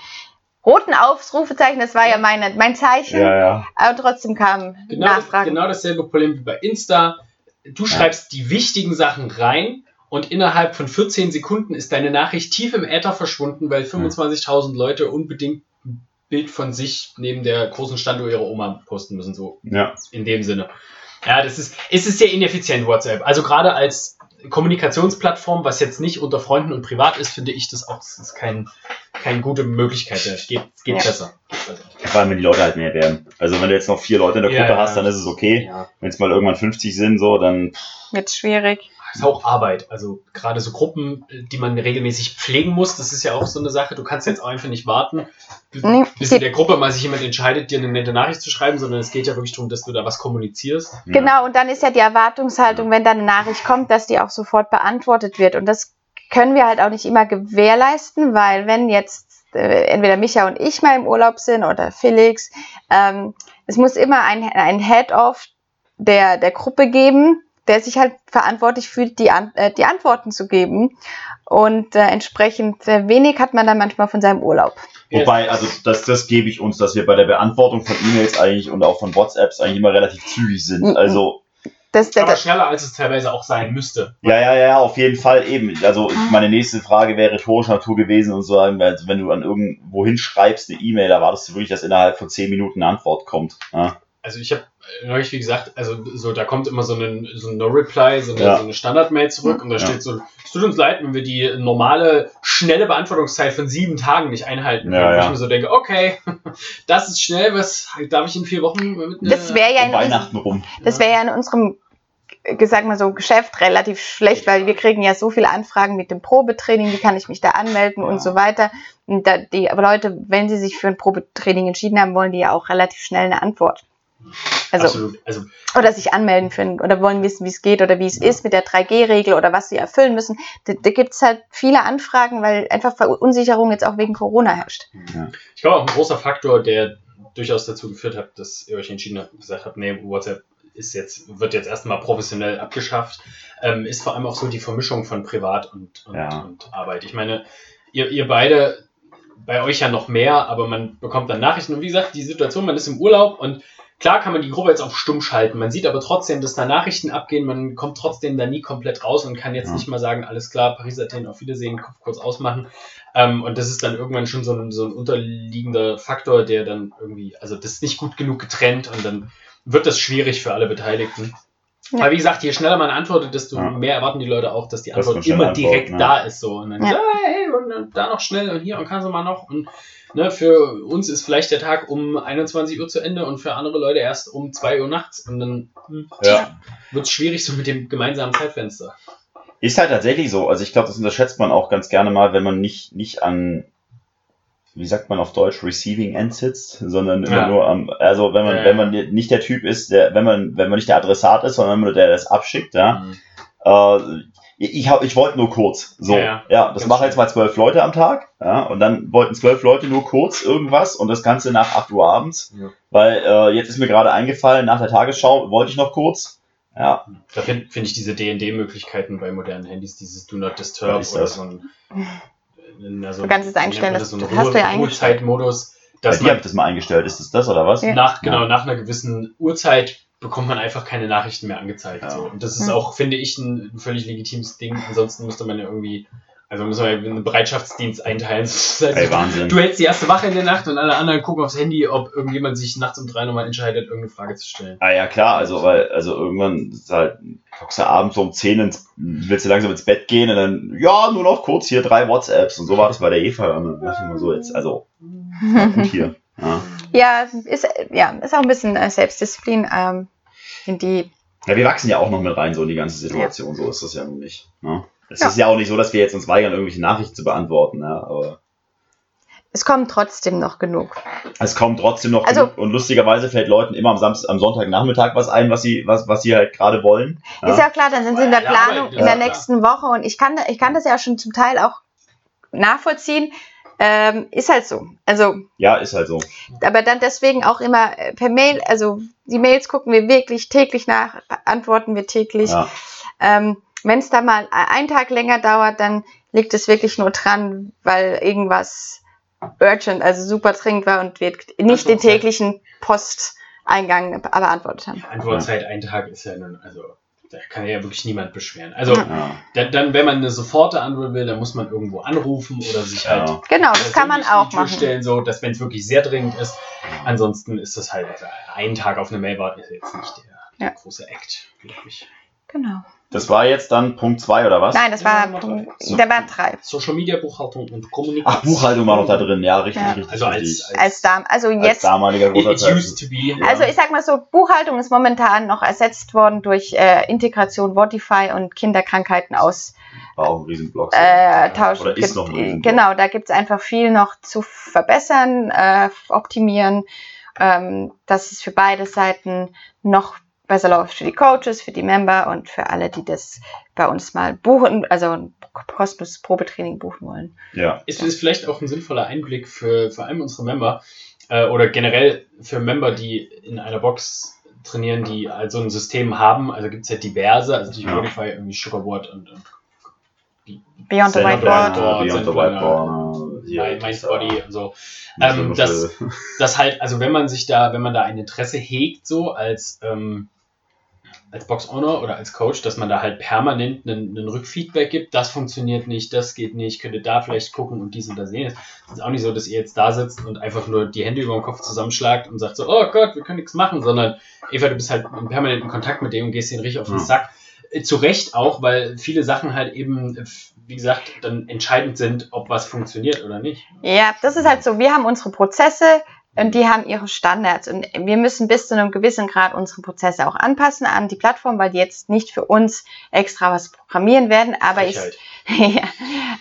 roten Ausrufezeichen, das war ja meine, mein Zeichen, ja. aber trotzdem kamen Genau, das, Nachfragen. genau dasselbe Problem wie bei Insta. Du schreibst die wichtigen Sachen rein und innerhalb von 14 Sekunden ist deine Nachricht tief im Äther verschwunden, weil 25.000 Leute unbedingt ein Bild von sich neben der großen Standuhr ihrer Oma posten müssen, so Ja. in dem Sinne. Ja, das ist, es ist sehr ineffizient, WhatsApp. Also gerade als Kommunikationsplattform, was jetzt nicht unter Freunden und privat ist, finde ich das auch, das ist kein, keine gute Möglichkeit. Es geht, geht Ja. besser. Vor allem, wenn die Leute halt mehr werden. Also wenn du jetzt noch vier Leute in der Ja, Gruppe ja. hast, dann ist es okay. Ja. Wenn es mal irgendwann 50 sind, so, dann Wird schwierig. Das ist auch Arbeit. Also gerade so Gruppen, die man regelmäßig pflegen muss, das ist ja auch so eine Sache. Du kannst jetzt auch einfach nicht warten, bis Nee, bis in der Gruppe mal sich jemand entscheidet, dir eine nette Nachricht zu schreiben, sondern es geht ja wirklich darum, dass du da was kommunizierst. ja. Genau, und dann ist ja die Erwartungshaltung, wenn da eine Nachricht kommt, dass die auch sofort beantwortet wird. Und das können wir halt auch nicht immer gewährleisten, weil wenn jetzt äh, entweder Micha und ich mal im Urlaub sind oder Felix, ähm, es muss immer ein, ein Head-Off der, der Gruppe geben, der sich halt verantwortlich fühlt, die, An äh, die Antworten zu geben. Und äh, entsprechend äh, wenig hat man dann manchmal von seinem Urlaub. Wobei, also das, das gebe ich uns, dass wir bei der Beantwortung von E-Mails eigentlich und auch von WhatsApps eigentlich immer relativ zügig sind. Mhm. Also Das, der, Aber schneller, als es teilweise auch sein müsste. Ja, ja, ja, auf jeden Fall eben. Also Ah. meine nächste Frage wäre rhetorischer Natur gewesen und so sagen, also wenn du an irgendwo hinschreibst eine E-Mail, da wartest du wirklich, dass innerhalb von 10 Minuten eine Antwort kommt. Ja, Also ich habe neulich, wie gesagt, also so, da kommt immer so ein, so ein No-Reply, so eine, Ja. so eine Standard-Mail zurück und da Ja. steht so, es tut uns leid, wenn wir die normale, schnelle Beantwortungszeit von sieben Tagen nicht einhalten. Ja, Und ja. ich mir so denke, okay, das ist schnell, was darf ich in vier Wochen mit Das wäre ja in uns, Weihnachten rum. das wäre ja in unserem, äh, sag mal so, Geschäft relativ schlecht, weil wir kriegen ja so viele Anfragen mit dem Probetraining, wie kann ich mich da anmelden Ja. und so weiter. Und da, die Leute, wenn sie sich für ein Probetraining entschieden haben, wollen die ja auch relativ schnell eine Antwort. Also, Absolut. Also oder sich anmelden für oder wollen wissen, wie es geht oder wie es ist mit der 3G-Regel oder was sie erfüllen müssen. Da, da gibt es halt viele Anfragen, weil einfach Verunsicherung jetzt auch wegen Corona herrscht. Ich glaube auch ein großer Faktor, der durchaus dazu geführt hat, dass ihr euch entschieden habt, gesagt habt, nee, WhatsApp ist jetzt, wird jetzt erstmal professionell abgeschafft, ähm, ist vor allem auch so die Vermischung von Privat und, und, Ja. und Arbeit. Ich meine, ihr, ihr beide, bei euch ja noch mehr, aber man bekommt dann Nachrichten und wie gesagt, die Situation, man ist im Urlaub und klar kann man die Gruppe jetzt auf stumm schalten, man sieht aber trotzdem, dass da Nachrichten abgehen, man kommt trotzdem da nie komplett raus und kann jetzt Ja. nicht mal sagen, alles klar, Paris, Athen, auf Wiedersehen, Kopf kurz ausmachen. Ähm, und das ist dann irgendwann schon so ein, so ein unterliegender Faktor, der dann irgendwie, also das ist nicht gut genug getrennt und dann wird das schwierig für alle Beteiligten. Ja. Aber wie gesagt, je schneller man antwortet, desto Ja. mehr erwarten die Leute auch, dass die Antwort immer antwortet, direkt ne? da ist. So. Und dann, Ja. ja. Und da noch schnell und hier und kannst du mal noch. Und ne, für uns ist vielleicht der Tag um 21 Uhr zu Ende und für andere Leute erst um 2 Uhr nachts. Und dann Ja. wird es schwierig so mit dem gemeinsamen Zeitfenster. Ist halt tatsächlich so. Also ich glaube, das unterschätzt man auch ganz gerne mal, wenn man nicht, nicht an, wie sagt man auf Deutsch, Receiving End sitzt, sondern immer Ja. nur am, also wenn man, Ja, wenn man nicht der Typ ist, der, wenn man, wenn man nicht der Adressat ist, sondern nur der, der das abschickt, ja. Mhm. Äh, ich hab, ich wollte nur kurz. So, Ja, ja, ja. das Ganz machen jetzt mal zwölf Leute am Tag, ja, und dann wollten zwölf Leute nur kurz irgendwas und das Ganze nach 8 Uhr abends, Ja. weil äh, jetzt ist mir gerade eingefallen, nach der Tagesschau wollte ich noch kurz, ja, Da finde find ich diese DND-Möglichkeiten bei modernen Handys, dieses Do Not Disturb oder das? so ein. Also, Du kannst es einstellen, das- so das hast du ja Ruhe- eingestellt. Ruhezeitmodus. bei Dass dir habe man ich das mal eingestellt, ist das das oder was? Ja. nach, genau, Ja. nach einer gewissen Uhrzeit bekommt man einfach keine Nachrichten mehr angezeigt. Ja. So. Und das ist Hm. auch, finde ich, ein, ein völlig legitimes Ding. Ansonsten müsste man ja irgendwie, also müssen wir ja einen Bereitschaftsdienst einteilen. Das halt Ey. Du hältst die erste Wache in der Nacht und alle anderen gucken aufs Handy, ob irgendjemand sich nachts um drei nochmal entscheidet, irgendeine Frage zu stellen. Ah ja, klar, also, weil, also irgendwann ist halt, hockst du abends um 10 ins, willst du langsam ins Bett gehen und dann, ja, nur noch kurz hier drei WhatsApps und so war das bei der Eva. Und dann dachte ich immer so, jetzt, also, gut hier. Ja. Ja, ist, ja, ist auch ein bisschen äh, Selbstdisziplin ähm, in die. ja, wir wachsen ja auch noch mit rein, so in die ganze Situation, so ist das ja nun nicht. Ne? Es ist ja auch nicht so, dass wir jetzt uns weigern, irgendwelche Nachrichten zu beantworten, ja, aber Es kommen trotzdem noch genug. es kommt trotzdem noch Also- genug und lustigerweise fällt Leuten immer am, Samstag, am Sonntagnachmittag was ein, was sie, was, was sie halt gerade wollen. Ist ja klar, dann sind sie in der Ja, Planung in der ja, nächsten Woche und ich kann, ich kann das ja schon zum Teil auch nachvollziehen. Ähm, ist halt so. Also, ja, ist halt so. aber dann deswegen auch immer äh, per Mail, also die Mails gucken wir wirklich täglich nach, antworten wir täglich. Ja. Ähm, Wenn es da mal einen Tag länger dauert, dann liegt es wirklich nur dran, weil irgendwas urgent, also super dringend war und wir nicht den täglichen Posteingang beantwortet haben. Antwortzeit ein Tag ist ja nun, also da kann ja wirklich niemand beschweren. Also Ja. Dann, dann, wenn man eine soforte Antwort will, dann muss man irgendwo anrufen oder sich halt Ja. Genau, das kann man auch machen. stellen, so dass wenn es wirklich sehr dringend ist. Ansonsten ist das halt also ein Tag auf eine Mail warten ist jetzt nicht der, Ja. große Act, glaube ich. Genau. Das war jetzt dann Punkt 2 oder was? Nein, das Ja, war Punkt, So. der war drei. Social Media Buchhaltung und Kommunikation. Ach, Buchhaltung war noch da drin, ja, richtig, Ja. richtig. Also als. Als Dam, also als jetzt damaliger it, großer Teil. be. Also ich sag mal so, Buchhaltung ist momentan noch ersetzt worden durch äh, Integration Votify und Kinderkrankheiten aus War auch ein Riesenblock. äh, Tausch. Oder ist noch ein Riesenblock. genau, da gibt's einfach viel noch zu verbessern, äh, optimieren, ähm, dass es für beide Seiten noch besser läuft für die Coaches, für die Member und für alle, die das bei uns mal buchen, also ein kostenloses Probetraining buchen wollen. Ja. ist es vielleicht auch ein sinnvoller Einblick für vor allem unsere Member äh, oder generell für Member, die in einer Box trainieren, die halt so ein System haben. Also gibt es halt diverse, also nicht Ja. Modify, irgendwie Sugarboard und, und Beyond the Whiteboard. Beyond the Whiteboard. Hier, My- Mindbody und so. Ähm, Michel. das- Das halt, also wenn man sich da, wenn man da ein Interesse hegt, so als, ähm, als Box Owner oder als Coach, dass man da halt permanent einen, einen Rückfeedback gibt, das funktioniert nicht, das geht nicht, könnte da vielleicht gucken und dies und das sehen. Es ist auch nicht so, dass ihr jetzt da sitzt und einfach nur die Hände über den Kopf zusammenschlagt und sagt so, oh Gott, wir können nichts machen, sondern Eva, du bist halt in permanenten Kontakt mit dem und gehst den richtig auf den Ja. Sack. Zu Recht auch, weil viele Sachen halt eben, äh, wie gesagt, dann entscheidend sind, ob was funktioniert oder nicht. Ja, das ist halt so. Wir haben unsere Prozesse und die haben ihre Standards. Und wir müssen bis zu einem gewissen Grad unsere Prozesse auch anpassen an die Plattform, weil die jetzt nicht für uns extra was programmieren werden. Aber ich, ja,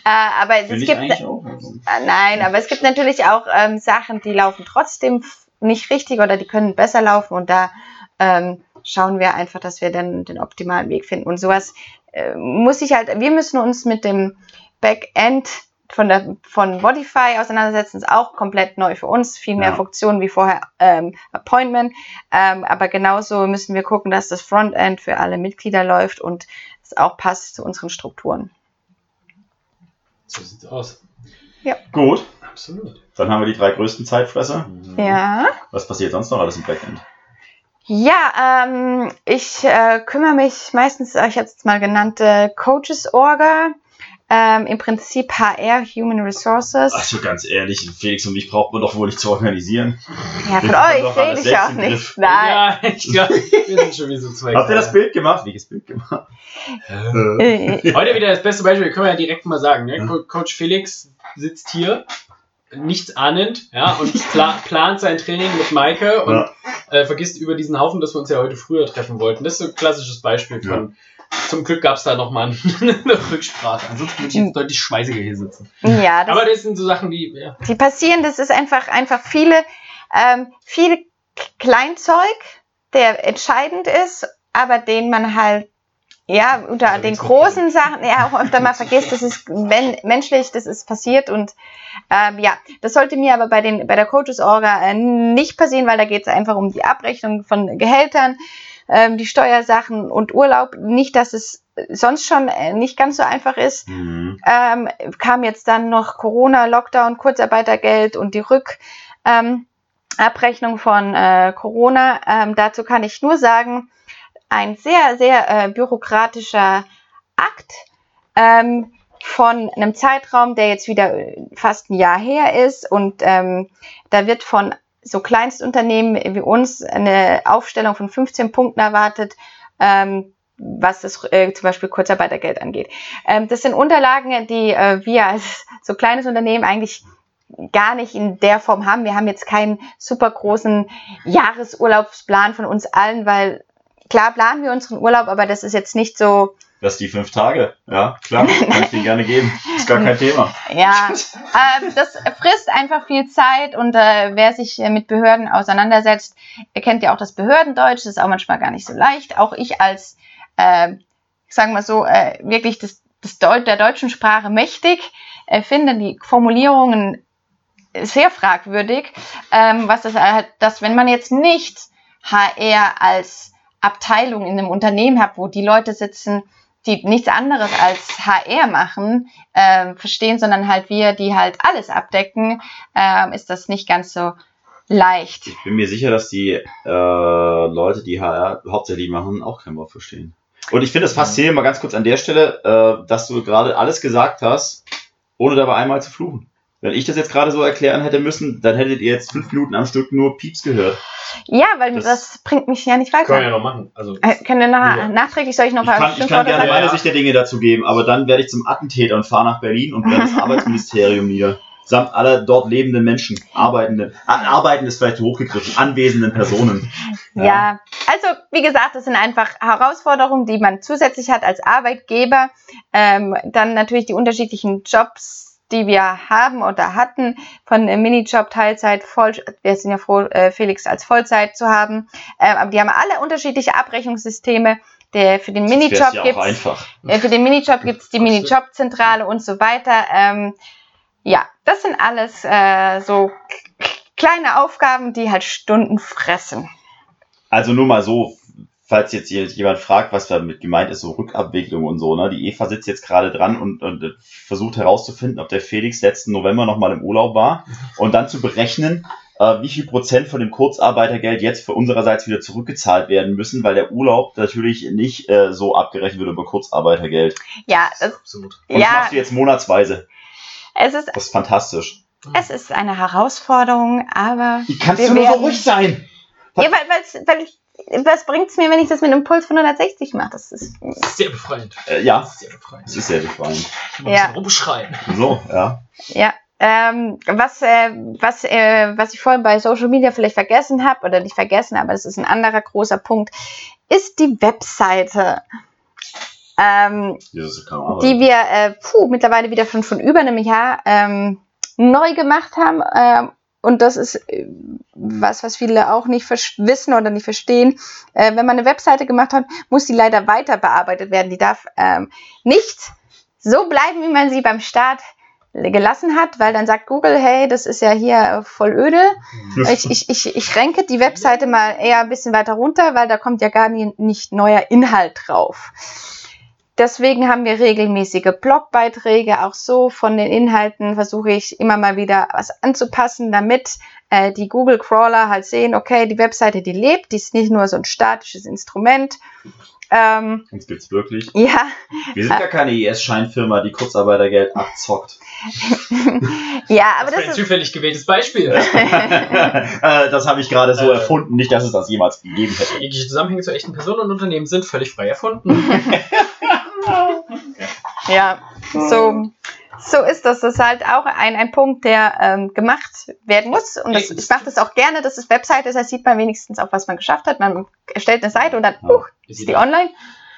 äh, aber es Finde ich gibt, auch. Also. äh, nein, aber es gibt natürlich auch ähm, Sachen, die laufen trotzdem nicht richtig oder die können besser laufen und da ähm, schauen wir einfach, dass wir dann den optimalen Weg finden. Und sowas äh, muss ich halt, wir müssen uns mit dem Backend von, der, von Modify auseinandersetzen, ist auch komplett neu für uns, viel mehr Ja. Funktionen wie vorher ähm, Appointment, ähm, aber genauso müssen wir gucken, dass das Frontend für alle Mitglieder läuft und es auch passt zu unseren Strukturen. So sieht's aus. Gut, Absolut. dann haben wir die drei größten Zeitfresser. Ja. Was passiert sonst noch alles im Backend? Ja, ähm, ich äh, kümmere mich meistens, äh, ich habe es mal genannt, äh, Coaches Orga, ähm, im Prinzip HR, Human Resources. Also ganz ehrlich, Felix und mich braucht man doch wohl nicht zu organisieren. ja, von euch rede ich auch nicht. Griff. Nein. Ja, ich glaube, wir sind schon wie so zwei. Habt ihr das Bild gemacht? Welches Bild gemacht? Äh. Äh, Heute wieder das beste Beispiel, können wir ja direkt mal sagen. Ne? Co Coach Felix sitzt hier, nichts ahnend, ja, und pla plant sein Training mit Maike und Ja. äh, vergisst über diesen Haufen, dass wir uns ja heute früher treffen wollten. Das ist so ein klassisches Beispiel von. Zum Glück gab es da nochmal eine Rücksprache. Ansonsten würde ich jetzt deutlich schweißiger hier sitzen. ja, das, Aber das sind so Sachen, die. Ja, die passieren, das ist einfach, einfach viele, ähm, viel Kleinzeug, der entscheidend ist, aber den man halt ja, unter den großen Sachen ja auch öfter mal vergisst, das ist men menschlich, das ist passiert und ähm, ja, das sollte mir aber bei den bei der Coaches Orga äh, nicht passieren, weil da geht es einfach um die Abrechnung von Gehältern, ähm, die Steuersachen und Urlaub. Nicht, dass es sonst schon äh, nicht ganz so einfach ist. Mhm. Ähm, kam jetzt dann noch Corona, Lockdown, Kurzarbeitergeld und die Rück ähm, Abrechnung von äh, Corona. Ähm, dazu kann ich nur sagen, ein sehr, sehr äh, bürokratischer Akt ähm, von einem Zeitraum, der jetzt wieder äh, fast ein Jahr her ist. Und ähm, da wird von so Kleinstunternehmen wie uns eine Aufstellung von 15 Punkten erwartet, ähm, was das äh, zum Beispiel Kurzarbeitergeld angeht. Ähm, das sind Unterlagen, die äh, wir als so kleines Unternehmen eigentlich gar nicht in der Form haben. Wir haben jetzt keinen super großen Jahresurlaubsplan von uns allen, weil klar planen wir unseren Urlaub, aber das ist jetzt nicht so, Das die fünf Tage. Ja, klar, kann ich dir gerne geben. Ist gar kein Thema. ja, ähm, das frisst einfach viel Zeit und äh, wer sich äh, mit Behörden auseinandersetzt, ihr kennt ja auch das Behördendeutsch, das ist auch manchmal gar nicht so leicht. Auch ich als, äh, sagen wir so, äh, wirklich das, das Deut der deutschen Sprache mächtig, äh, finde die Formulierungen sehr fragwürdig, ähm, was das halt, dass wenn man jetzt nicht HR als Abteilung in einem Unternehmen hat, wo die Leute sitzen, die nichts anderes als HR machen, ähm, verstehen, sondern halt wir, die halt alles abdecken, ähm, ist das nicht ganz so leicht. Ich bin mir sicher, dass die äh, Leute, die HR hauptsächlich machen, auch kein Wort verstehen. Und ich finde es faszinierend, mal ganz kurz an der Stelle, äh, dass du gerade alles gesagt hast, ohne dabei einmal zu fluchen. Wenn ich das jetzt gerade so erklären hätte müssen, dann hättet ihr jetzt fünf Minuten am Stück nur Pieps gehört. Ja, weil Das- das, bringt mich ja nicht können wir ja weiter. noch machen. Also, Äh, können wir nach, Ja. nachträglich, soll ich noch Ich kann, ich kann gerne sagen? meine Ja. Sicht der Dinge dazu geben, aber dann werde ich zum Attentäter und fahre nach Berlin und brenne das Arbeitsministerium nieder. Samt aller dort lebenden Menschen, arbeitenden, arbeitenden ist vielleicht hochgegriffen, anwesenden Personen. Ja, also wie gesagt, das sind einfach Herausforderungen, die man zusätzlich hat als Arbeitgeber. Ähm, dann natürlich die unterschiedlichen Jobs, die wir haben oder hatten, von äh, Minijob, Teilzeit, Voll. Wir sind ja froh, äh, Felix als Vollzeit zu haben. Ähm, aber die haben alle unterschiedliche Abrechnungssysteme. Der, für den Minijob ja gibt's äh, für den Minijob gibt's die Minijobzentrale und so weiter. Ähm, ja, das sind alles äh, so kleine Aufgaben, die halt Stunden fressen. Also nur mal so, falls jetzt jemand fragt, was damit gemeint ist, so Rückabwicklung und so, ne? Die Eva sitzt jetzt gerade dran und, und versucht herauszufinden, ob der Felix letzten November nochmal im Urlaub war und dann zu berechnen, äh, wie viel Prozent von dem Kurzarbeitergeld jetzt für unsererseits wieder zurückgezahlt werden müssen, weil der Urlaub natürlich nicht äh, so abgerechnet wird über Kurzarbeitergeld. Ja, das, Absolut. Und das Ja. machst du jetzt monatsweise. es ist, Das ist fantastisch. es ist eine Herausforderung, aber Wie kannst Wir du nur so werden- ruhig sein? ja, weil, weil ich, was bringt's mir, wenn ich das mit einem Puls von 160 mache? Das ist, sehr befreiend. Äh, ja, Das ist sehr befreiend. es ist sehr befreiend. Ich muss Ja. rumschreien. So, ja. ja. Ähm, was, äh, was, äh, was ich vorhin bei Social Media vielleicht vergessen habe, oder nicht vergessen, aber das ist ein anderer großer Punkt, ist die Webseite. Ähm, die wir äh, puh, mittlerweile wieder schon von über einem Jahr ähm, neu gemacht haben. Und das ist äh, was, was viele auch nicht wissen oder nicht verstehen. Äh, wenn man eine Webseite gemacht hat, muss die leider weiter bearbeitet werden. Die darf ähm, nicht so bleiben, wie man sie beim Start gelassen hat, weil dann sagt Google, hey, das ist ja hier äh, voll öde. Ich, ich, ich, ich renke die Webseite mal eher ein bisschen weiter runter, weil da kommt ja gar nie, nicht neuer Inhalt drauf. Deswegen haben wir regelmäßige Blogbeiträge. Auch so von den Inhalten versuche ich immer mal wieder was anzupassen, damit äh, die Google Crawler halt sehen, okay, die Webseite, die lebt, die ist nicht nur so ein statisches Instrument. Ähm, Uns gibt's wirklich. ja, Wir sind ja keine IS-Scheinfirma, die Kurzarbeitergeld abzockt. ja, aber das das ein ist, zufällig gewähltes Beispiel. äh, das habe ich gerade so Äh. erfunden, nicht, dass es das jemals gegeben hätte. Jegliche Zusammenhänge zu echten Personen und Unternehmen sind völlig frei erfunden. Ja, so, so ist das. Das ist halt auch ein, ein Punkt, der ähm, gemacht werden muss. Und das, ich mache das auch gerne, dass es Website ist. Da sieht man wenigstens auch, was man geschafft hat. Man erstellt eine Seite und dann, uh, ist die online.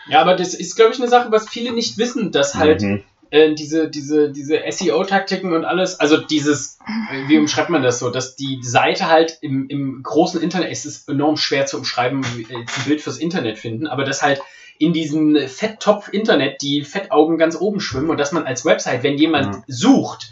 Ja, aber das ist, glaube ich, eine Sache, was viele nicht wissen, dass halt Mhm. äh, diese, diese, diese SEO-Taktiken und alles, also dieses, wie umschreibt man das so, dass die Seite halt im, im großen Internet, es ist enorm schwer zu umschreiben, wie- äh, ein Bild fürs Internet finden, aber dass halt in diesem Fetttopf Internet die Fettaugen ganz oben schwimmen und dass man als Website, wenn jemand Mhm. sucht,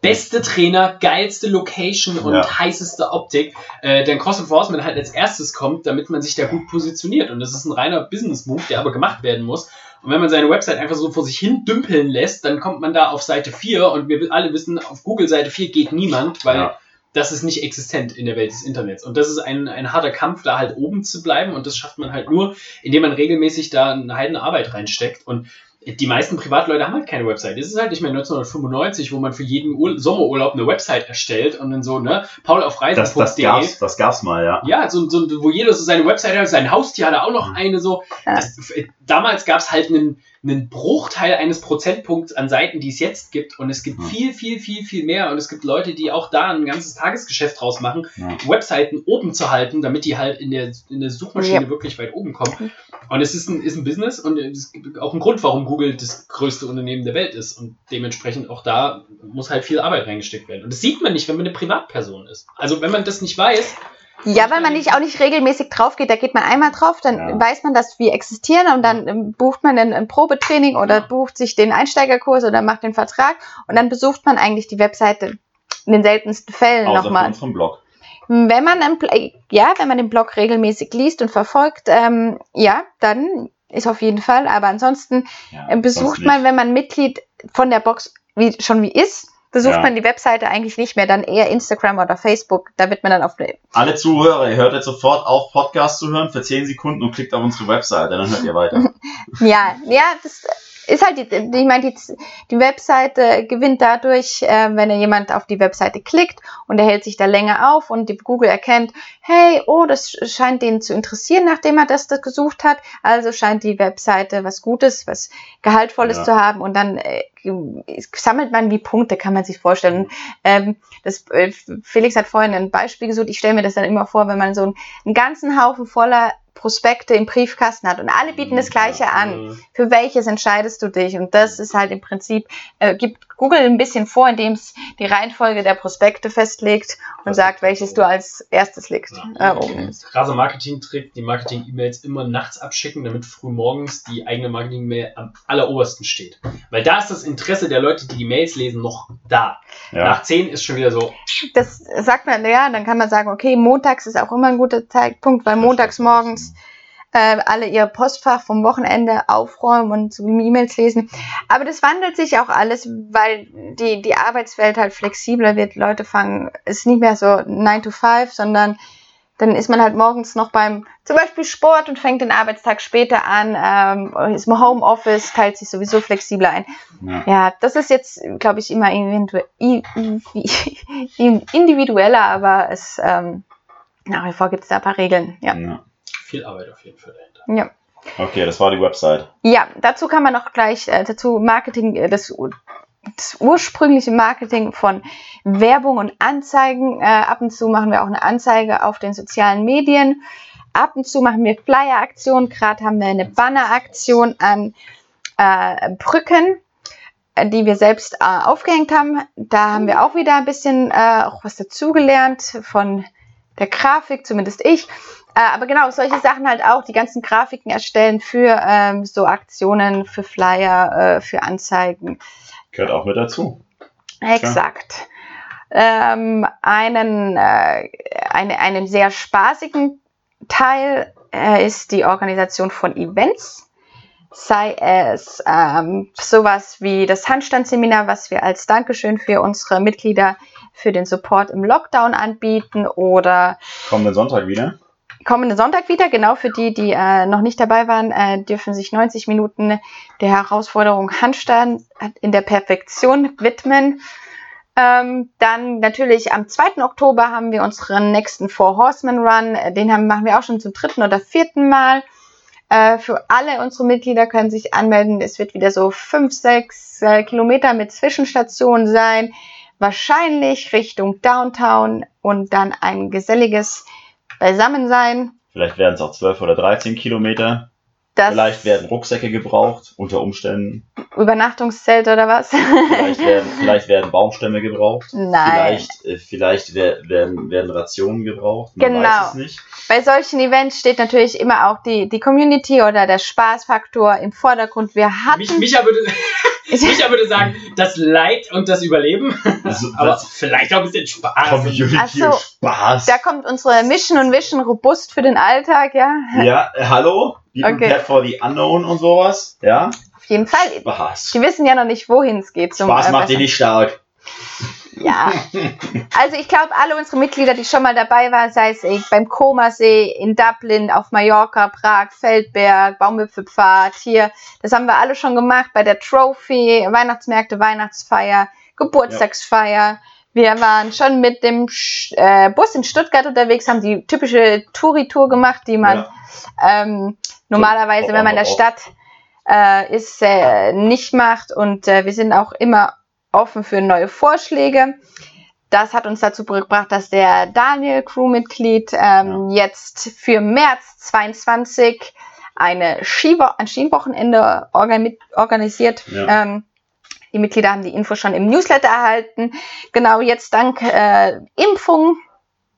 beste Trainer, geilste Location und Ja. heißeste Optik, äh, dann Cross Enforcement halt als erstes kommt, damit man sich da gut positioniert. Und das ist ein reiner Business-Move, der aber gemacht werden muss. Und wenn man seine Website einfach so vor sich hin dümpeln lässt, dann kommt man da auf Seite 4 und wir alle wissen, auf Google Seite 4 geht niemand, weil Ja. Das ist nicht existent in der Welt des Internets. Und das ist ein, ein harter Kampf, da halt oben zu bleiben. Und das schafft man halt nur, indem man regelmäßig da eine heidene Arbeit reinsteckt. Und die meisten Privatleute haben halt keine Website. Es ist halt nicht mehr 1995, wo man für jeden Ur Sommerurlaub eine Website erstellt und dann so, ne, Paul auf Das, das, Reisen.de. gab's, das gab's mal, ja. Ja, so, so, wo jeder so seine Website hat, sein Haustier hat er auch noch Mhm. eine so. Das, damals gab es halt einen, einen Bruchteil eines Prozentpunkts an Seiten, die es jetzt gibt. Und es gibt Mhm. viel, viel, viel, viel mehr. Und es gibt Leute, die auch da ein ganzes Tagesgeschäft draus machen, Ja. Webseiten oben zu halten, damit die halt in der, in der Suchmaschine Ja. wirklich weit oben kommen. Und es ist ein, ist ein Business und es gibt auch einen Grund, warum Google das größte Unternehmen der Welt ist. Und dementsprechend auch da muss halt viel Arbeit reingesteckt werden. Und das sieht man nicht, wenn man eine Privatperson ist. Also wenn man das nicht weiß, Ja, weil man nicht auch nicht regelmäßig drauf geht. Da geht man einmal drauf, dann Ja. weiß man, dass wir existieren und dann ähm, bucht man ein, ein Probetraining oder Ja. bucht sich den Einsteigerkurs oder macht den Vertrag und dann besucht man eigentlich die Webseite in den seltensten Fällen Außer nochmal. unserem Blog. Wenn man, einen Pl- ja, wenn man den Blog regelmäßig liest und verfolgt, ähm, ja, dann ist auf jeden Fall. Aber ansonsten Ja, äh, besucht man, wenn man Mitglied von der Box wie, schon wie ist, besucht Ja. man die Webseite eigentlich nicht mehr, dann eher Instagram oder Facebook. Da wird man dann auf Alle Zuhörer, ihr hört jetzt sofort auf, Podcast zu hören für 10 Sekunden und klickt auf unsere Webseite, dann hört ihr weiter. Ja, ja, das ist halt, die, ich meine, die, die Webseite gewinnt dadurch, äh, wenn jemand auf die Webseite klickt und er hält sich da länger auf und die Google erkennt, hey, oh, das scheint den zu interessieren, nachdem er das, das gesucht hat. Also scheint die Webseite was Gutes, was Gehaltvolles Ja. zu haben und dann äh, sammelt man wie Punkte, kann man sich vorstellen. Ähm, das, äh, Felix hat vorhin ein Beispiel gesucht. Ich stelle mir das dann immer vor, wenn man so einen, einen ganzen Haufen voller Prospekte im Briefkasten hat und alle bieten das Gleiche an für welches entscheidest du dich? Und das ist halt im Prinzip, äh, gibt Google ein bisschen vor, indem es die Reihenfolge der Prospekte festlegt und Das sagt, welches du als erstes legst. Ja. Äh, oben ist. krasser Marketing-Trick, die Marketing-E-Mails immer nachts abschicken, damit früh morgens die eigene Marketing-Mail am allerobersten steht. Weil da ist das Interesse der Leute, die die Mails lesen, noch da. Ja. Nach 10 ist schon wieder so, Das sagt man, ja, dann kann man sagen, okay, montags ist auch immer ein guter Zeitpunkt, weil montags morgens äh, alle ihr Postfach vom Wochenende aufräumen und so E-Mails lesen. Aber das wandelt sich auch alles, weil die, die Arbeitswelt halt flexibler wird. Leute fangen, es ist nicht mehr so 9 to 5, sondern dann ist man halt morgens noch beim zum Beispiel Sport und fängt den Arbeitstag später an, ähm, ist im Homeoffice, teilt sich sowieso flexibler ein. Ja. Ja, das ist jetzt, glaube ich, immer individueller, aber es ähm, nach wie vor gibt es da ein paar Regeln. Ja. Ja. Viel Arbeit auf jeden Fall dahinter. ja. Okay, das war die Website. Ja, dazu kann man noch gleich äh, dazu Marketing, äh, das, das ursprüngliche Marketing von Werbung und Anzeigen. Äh, ab und zu machen wir auch eine Anzeige auf den sozialen Medien. Ab und zu machen wir Flyer-Aktionen. Gerade haben wir eine Banner-Aktion an äh, Brücken, äh, die wir selbst äh, aufgehängt haben. Da haben wir auch wieder ein bisschen äh, auch was dazugelernt von der Grafik, zumindest ich. Äh, aber genau, solche Sachen halt auch, die ganzen Grafiken erstellen für ähm, so Aktionen, für Flyer, äh, für Anzeigen. Gehört auch mit dazu. Exakt. Ähm, einen, äh, eine, einen sehr spaßigen Teil äh, ist die Organisation von Events. Sei es ähm, sowas wie das Handstandsseminar, was wir als Dankeschön für unsere Mitglieder für den Support im Lockdown anbieten oder Kommenden Sonntag wieder. Kommenden Sonntag wieder. Genau für die, die äh, noch nicht dabei waren, äh, dürfen sich 90 Minuten der Herausforderung Handstand in der Perfektion widmen. Ähm, dann natürlich am 2. Oktober haben wir unseren nächsten Four Horsemen Run. Den haben, machen wir auch schon zum dritten oder vierten Mal. Äh, für alle unsere Mitglieder können sich anmelden. Es wird wieder so 5, 6 äh, Kilometer mit Zwischenstationen sein. Wahrscheinlich Richtung Downtown und dann ein geselliges Beisammensein. Vielleicht werden es auch 12 oder 13 Kilometer. Das Vielleicht werden Rucksäcke gebraucht, unter Umständen. Übernachtungszelt oder was? Vielleicht werden, vielleicht werden Baumstämme gebraucht. Nein. Vielleicht, äh, vielleicht wer- werden, werden Rationen gebraucht. Man Genau. weiß es nicht. Bei solchen Events steht natürlich immer auch die, die Community oder der Spaßfaktor im Vordergrund. Wir hatten. Mich, Micha, würde, Micha würde sagen, das Leid und das Überleben, Also, aber vielleicht auch ein bisschen Spaß. Community Ach so. und Spaß. da kommt unsere Mission und Vision robust für den Alltag, ja. Ja, äh, hallo? Be Okay. prepared for the unknown und sowas. Ja? Auf jeden Fall. Spaß. Die wissen ja noch nicht, wohin es geht. Zum, Spaß äh, macht dich nicht stark. Ja. Also ich glaube, alle unsere Mitglieder, die schon mal dabei waren, sei es eh beim Komasee, in Dublin, auf Mallorca, Prag, Feldberg, Baumwipfelpfad, hier, das haben wir alle schon gemacht bei der Trophy, Weihnachtsmärkte, Weihnachtsfeier, Geburtstagsfeier. Wir waren schon mit dem Sch äh, Bus in Stuttgart unterwegs, haben die typische Touri-Tour gemacht, die man Ja. ähm, normalerweise, wenn man in der. Stadt äh, ist, äh, nicht macht. Und äh, wir sind auch immer offen für neue Vorschläge. Das hat uns dazu gebracht, dass der Daniel, Crewmitglied, ähm, jetzt für März 22 eine Skiwo ein Skiwochenende organ organisiert. Ja. Ähm, die Mitglieder haben die Info schon im Newsletter erhalten. Genau jetzt dank äh, Impfung,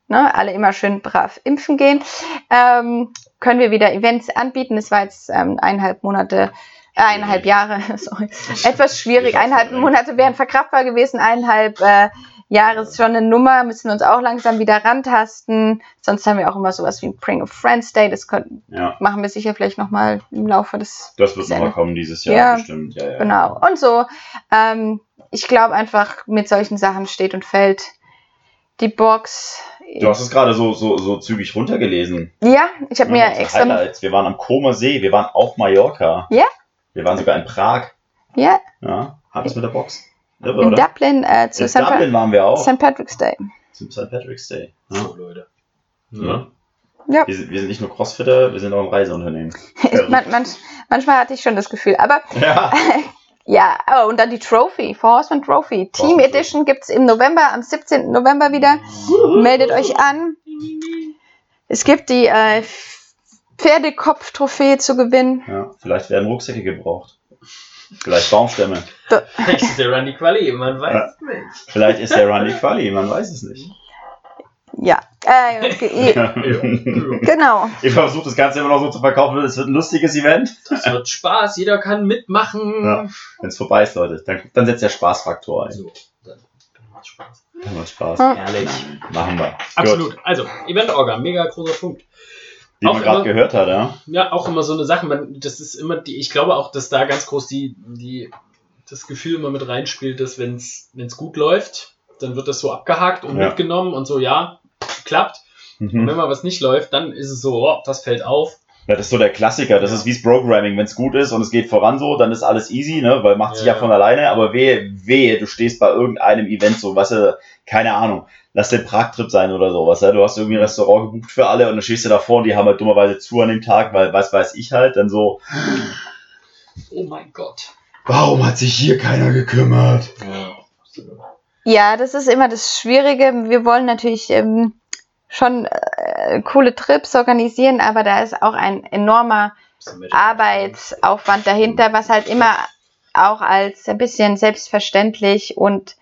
ne, alle immer schön brav impfen gehen, ähm, können wir wieder Events anbieten. Es war jetzt ähm, eineinhalb Monate, äh, eineinhalb Jahre, sorry, etwas schwierig. Eineinhalb. Monate wären verkraftbar gewesen, eineinhalb äh, Jahre ist schon eine Nummer, müssen wir uns auch langsam wieder rantasten. Sonst haben wir auch immer sowas wie ein Bring a Friends Day, das können, Ja, machen wir sicher vielleicht nochmal im Laufe des das wird Sehr noch nett. kommen dieses Jahr Ja, bestimmt. Ja, ja. Genau. Und so, ähm, ich glaube einfach, mit solchen Sachen steht und fällt die Box. Du hast es gerade so, so, so zügig runtergelesen. Ja, ich habe mir extra. Highlights. Wir waren am Koma See, wir waren auf Mallorca. Ja. Wir waren sogar in Prag. Ja, Ja, hat es mit der Box. Irre, in oder? Dublin äh, zu In St. Dublin waren wir auch. St. Patrick's Day. Zum St. Patrick's Day. Ja. So, Leute. Ja. Ja. Wir, sind, wir sind nicht nur Crossfitter, wir sind auch ein Reiseunternehmen. Man, man, manchmal hatte ich schon das Gefühl. Aber Ja. ja, oh, und dann die Trophy, Four Horsemen Trophy. Team Horseman Edition gibt's im November, am 17. November wieder. Meldet euch an. Es gibt die äh, Pferdekopf-Trophäe zu gewinnen. ja. Vielleicht werden Rucksäcke gebraucht. Vielleicht Baumstämme. Vielleicht ist der Randy Quali, man weiß Ja. es nicht. Vielleicht ist der Runny Quali, man weiß es nicht. Ja, äh, ge- genau. Ich versuche das Ganze immer noch so zu verkaufen, es wird ein lustiges Event. Es wird Spaß, jeder kann mitmachen. Ja. Wenn es vorbei ist, Leute, dann, dann setzt der Spaßfaktor ein. So, dann, dann macht Spaß. Da macht Spaß. Ja. Herrlich. Machen wir. Gut. Absolut. Also, Event-Orga, mega großer Punkt. Wie man gerade gehört hat, ja. Ja, auch immer so eine Sache, man, das ist immer die, ich glaube auch, dass da ganz groß die, die, das Gefühl immer mit reinspielt, dass wenn es gut läuft, dann wird das so abgehakt und Ja. mitgenommen und so, ja, klappt. Und Mhm. wenn mal was nicht läuft, dann ist es so, oh, das fällt auf. Ja, das ist so der Klassiker. Das Ja. ist wie's Programming. Wenn es gut ist und es geht voran so, dann ist alles easy, ne? Weil macht sich Ja. ja von alleine. Aber wehe, wehe, du stehst bei irgendeinem Event so, was, äh, keine Ahnung. Lass den Prag-Trip sein oder so, was, ja? Du hast irgendwie ein Restaurant gebucht für alle und dann stehst du davor und die haben halt dummerweise zu an dem Tag, weil was weiß ich halt, dann so, Oh mein Gott. warum hat sich hier keiner gekümmert? Ja. Ja, das ist immer das Schwierige. Wir wollen natürlich ähm, schon äh, coole Trips organisieren, aber da ist auch ein enormer Arbeitsaufwand dahinter, was halt immer auch als ein bisschen selbstverständlich und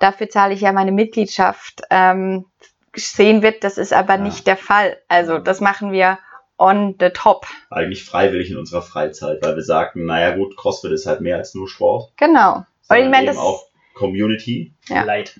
dafür zahle ich ja meine Mitgliedschaft ähm, sehen wird. Das ist aber Ja. nicht der Fall. Also das machen wir on the top. Eigentlich freiwillig in unserer Freizeit, weil wir sagten, naja gut, CrossFit ist halt mehr als nur Sport. Genau. Und ich meine, eben das auch Community. Ja. Leid.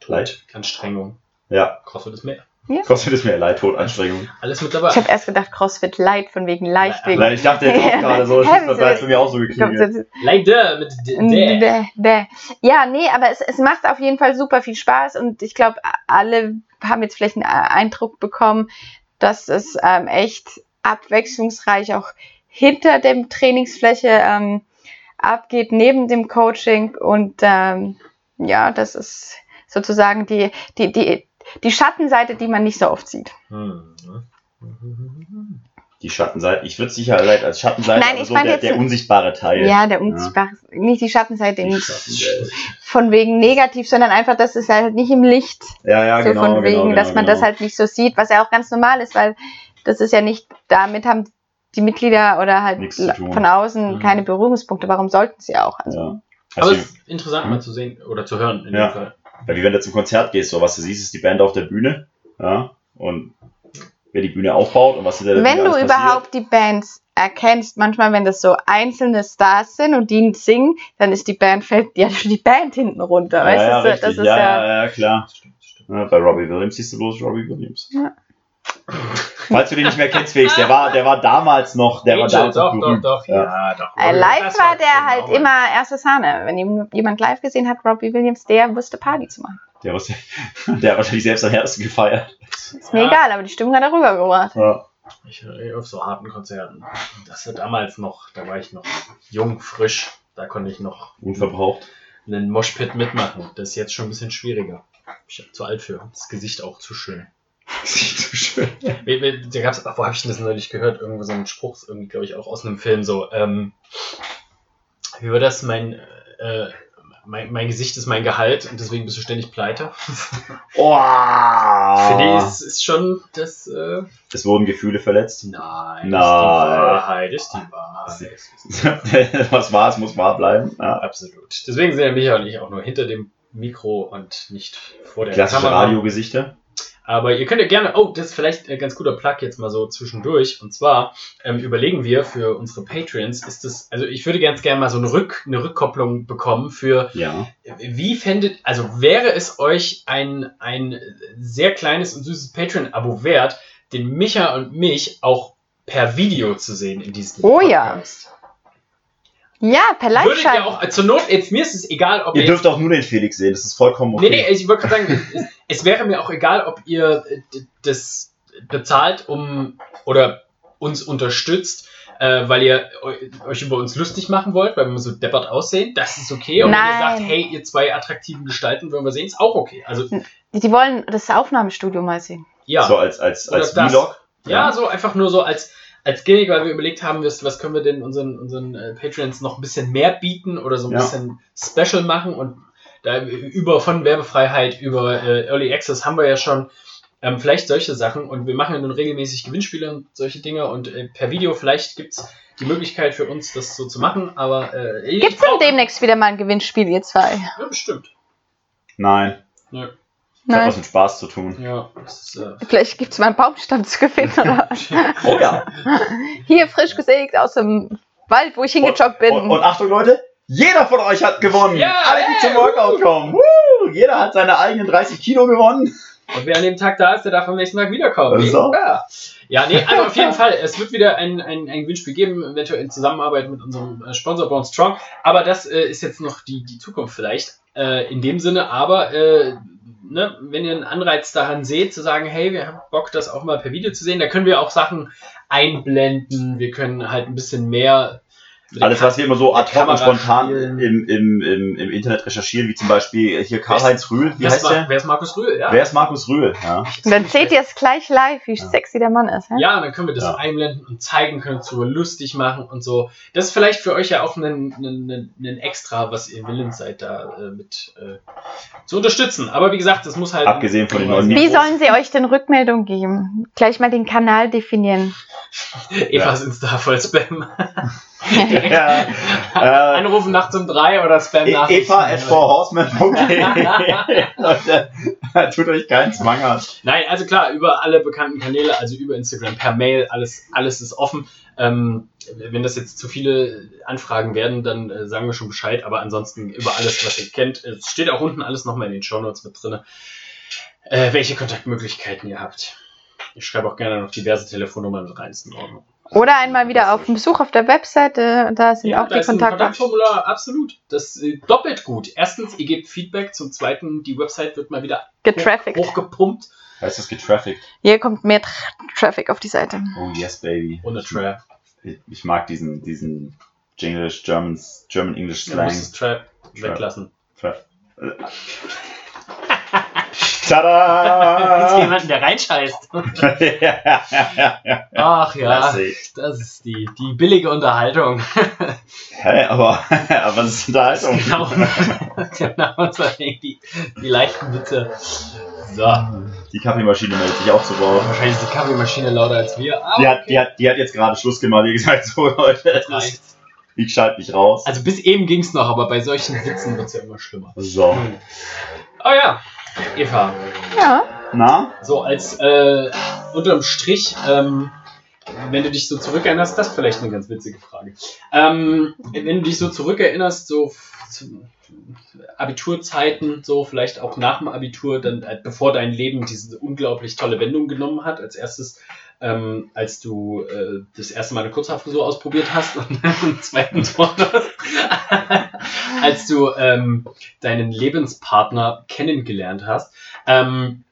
Tod, Leid. Anstrengung. Ja, CrossFit ist mehr. CrossFit ist mehr Leid, Tod, Anstrengung. Alles mit dabei. ich habe erst gedacht CrossFit Light von wegen leicht wegen Nein, ich dachte jetzt auch gerade so, das ist bei mir auch so geklingelt. Leider mit D. D. Dä, dä. Ja, nee, aber es, es macht auf jeden Fall super viel Spaß und ich glaube, alle haben jetzt vielleicht einen Eindruck bekommen, dass es ähm, echt abwechslungsreich auch hinter dem Trainingsfläche ähm, abgeht, neben dem Coaching und ähm, ja, das ist sozusagen die, die, die, die Schattenseite, die man nicht so oft sieht. Die Schattenseite, ich würde sicher als Schattenseite, Nein, aber ich so meine der, jetzt- der unsichtbare Teil. Ja, der unsichtbare, nicht die Schattenseite, Die nicht Schattenseite. von wegen negativ, sondern einfach, dass es halt nicht im Licht Ja, ja, so genau. von wegen, genau, dass genau, man genau. das halt nicht so sieht, was ja auch ganz normal ist, weil das ist ja nicht, damit haben die Mitglieder oder halt von außen Mhm. keine Berührungspunkte. Warum sollten sie auch? Also, Ja. Aber Also, es ist interessant mal zu sehen oder zu hören in Ja. dem Fall. Ja, wie wenn du zum Konzert gehst, so was du siehst, ist die Band auf der Bühne. Ja, und wer die Bühne aufbaut und was hinter der wenn Bühne du überhaupt die Bands erkennst, manchmal, wenn das so einzelne Stars sind und die singen, dann ist die Band, fällt ja schon die Band hinten runter. passiert. weißt Ja, ja, du? richtig. das ist ja, ja, ja, ja, klar. Ja, bei Robbie Williams siehst du bloß Robbie Williams. Ja. Falls du den nicht mehr kennst, Felix, der war, der war damals noch, der war Angel, damals noch doch, doch, doch, Ja. ja, doch. Äh, live Das war der genau halt immer erste Sahne. Wenn ihm- jemand live gesehen hat, Robbie Williams, der wusste Party zu machen. Der, was, der hat wahrscheinlich selbst am härtesten gefeiert. Ist mir Ja. egal, aber die Stimmung hat er rübergebracht. Ja. Ich äh, auf so harten Konzerten. Das war damals noch, da war ich noch jung, frisch. Da konnte ich noch Unverbraucht. einen Moshpit mitmachen. Das ist jetzt schon ein bisschen schwieriger. Ich bin zu alt für. Das Gesicht auch zu schön. Sieht so schön. Wie- wie- Da gab's, wo habe ich denn das neulich gehört? Irgendwo so ein Spruch, ist irgendwie, glaube ich, auch aus einem Film so. Ähm, wie war das? Mein, äh, mein, mein Gesicht ist mein Gehalt und deswegen bist du ständig pleite. Oh. Finde ich, ist, ist schon das. Äh, Es wurden Gefühle verletzt. nein, Nein. ist die Wahrheit, ist die Wahrheit. Was war, es muss wahr bleiben. Ja. Absolut. Deswegen sind ja Micha und ich auch nur hinter dem Mikro und nicht vor der Klassische Kamera. Radiogesichter. Aber ihr könnt ja gerne, oh, das ist vielleicht ein ganz guter Plug jetzt mal so zwischendurch. Und zwar ähm, überlegen wir für unsere Patreons, ist das, also ich würde ganz gerne mal so eine, Rück, eine Rückkopplung bekommen für, Ja. wie fändet, also wäre es euch ein, ein sehr kleines und süßes Patreon-Abo wert, den Micha und mich auch per Video zu sehen in diesem Oh ja. Podcast? Ja, per Würdet ihr Live-Schalten. auch, zur Not, jetzt mir ist es egal, ob Ihr ihr dürft auch nur den Felix sehen, das ist vollkommen okay. Nee, nee, ich wollte gerade sagen, es, es wäre mir auch egal, ob ihr äh, das bezahlt, um oder uns unterstützt, äh, weil ihr eu- euch über uns lustig machen wollt, weil wir so deppert aussehen. Das ist okay. Und wenn ihr Nein. sagt, hey, ihr zwei attraktiven Gestalten wollen wir sehen, ist auch okay. Also, Die wollen das Aufnahmestudio mal sehen. ja. So als, als, als das. Vlog. Ja, so einfach nur so als, als Gimmick, weil wir überlegt haben, was, können wir denn unseren, unseren äh, Patreons noch ein bisschen mehr bieten oder so ein Ja. bisschen Special machen und da über von Werbefreiheit über äh, Early Access haben wir ja schon ähm, vielleicht solche Sachen und wir machen ja nun regelmäßig Gewinnspiele und solche Dinge und äh, per Video vielleicht gibt's die Möglichkeit für uns, das so zu machen, aber äh, Gibt's denn demnächst wieder mal ein Gewinnspiel, ihr zwei? Ja, bestimmt. Nein. Ja, Das hat Nein. was mit Spaß zu tun. ja ist, äh, Vielleicht gibt's mal einen Baumstamm zu gewinnen oder was? Oh ja. Hier frisch gesägt aus dem Wald, wo ich hingejoggt bin. Und, und Achtung, Leute, jeder von euch hat gewonnen. Ja, Alle, die hey, zum Workout kommen. Woo! Jeder hat seine eigenen 30 Kilo gewonnen. Und wer an dem Tag da ist, der darf am nächsten Tag wiederkommen. So. Ja. ja, nee, also auf jeden Fall. Es wird wieder ein, ein, ein Gewinnspiel geben, eventuell in Zusammenarbeit mit unserem äh, Sponsor Born Strong. Aber das äh, ist jetzt noch die, die Zukunft vielleicht. Äh, in dem Sinne, aber äh, ne, wenn ihr einen Anreiz daran seht, zu sagen, hey, wir haben Bock, das auch mal per Video zu sehen, da können wir auch Sachen einblenden. Wir können halt ein bisschen mehr. Alles, was wir immer so ad hoc und spontan im, im, im, im Internet recherchieren, wie zum Beispiel hier Karl-Heinz Rühl, wie Wer ist, heißt der? wer ist Markus Rühl? Ja. Wer ist Markus Rühl? Ja. Und dann seht ihr es gleich live, wie Ja. sexy der Mann ist. hä? Ja, dann können wir das Ja. einblenden und zeigen, können darüber lustig machen und so. Das ist vielleicht für euch ja auch ein, ein, ein Extra, was ihr willens seid, da äh, mit äh, zu unterstützen. Aber wie gesagt, das muss halt. Abgesehen von den neuen Wie Mikros. sollen sie euch denn Rückmeldung geben? Gleich mal den Kanal definieren. Evas Insta voll Spam. Ja, äh, Anrufen nachts um drei oder Spam E- nach. Eva at fourhorsemen.de Leute, tut euch keinen Zwang an. Nein, also klar, über alle bekannten Kanäle, also über Instagram, per Mail, alles, alles ist offen. Ähm, wenn das jetzt zu viele Anfragen werden, dann äh, sagen wir schon Bescheid, aber ansonsten über alles, was ihr kennt. Es steht auch unten alles nochmal in den Shownotes mit drin, äh, welche Kontaktmöglichkeiten ihr habt. Ich schreibe auch gerne noch diverse Telefonnummern mit rein, ist in Ordnung. Oder einmal wieder auf den Besuch auf der Webseite, da sind Ja, auch da die ist ein Kontakte. Kontaktformular, absolut. Das ist äh, doppelt gut. Erstens, ihr gebt Feedback. Zum Zweiten, die Website wird mal wieder Getraffickt. hochgepumpt. Heißt das getraffickt? Hier kommt mehr Tra Traffic auf die Seite. Oh yes, baby. Ohne Trap. Ich, ich mag diesen, diesen Jinglish, German, German English Du Slang. musst das Trap Trap. weglassen. Traf- Tada! jemanden, der reinscheißt. ja, ja, ja. Ach ja, das ist die, die billige Unterhaltung. Hä, aber, aber was ist Unterhaltung? genau. genau, so die, die leichten Witze. So. Die Kaffeemaschine meldet sich auch zu Wort. Wahrscheinlich ist die Kaffeemaschine lauter als wir. aber Die hat, okay. die, hat, die hat jetzt gerade Schluss gemacht, die gesagt, so Leute, Das das ich schalte mich raus. Also bis eben ging es noch, aber bei solchen Witzen wird es ja immer schlimmer. So. Oh ja, Eva. Ja. Na? So, als äh, unterm Strich, ähm, wenn du dich so zurückerinnerst, das ist vielleicht eine ganz witzige Frage. Ähm, wenn du dich so zurückerinnerst, so zu Abiturzeiten, so vielleicht auch nach dem Abitur, dann äh, bevor dein Leben diese unglaublich tolle Wendung genommen hat, als erstes, ähm, als du äh, das erste Mal eine Kurzhaarfrisur ausprobiert hast und einen zweiten Pornos, als du ähm, deinen Lebenspartner kennengelernt hast. Ähm,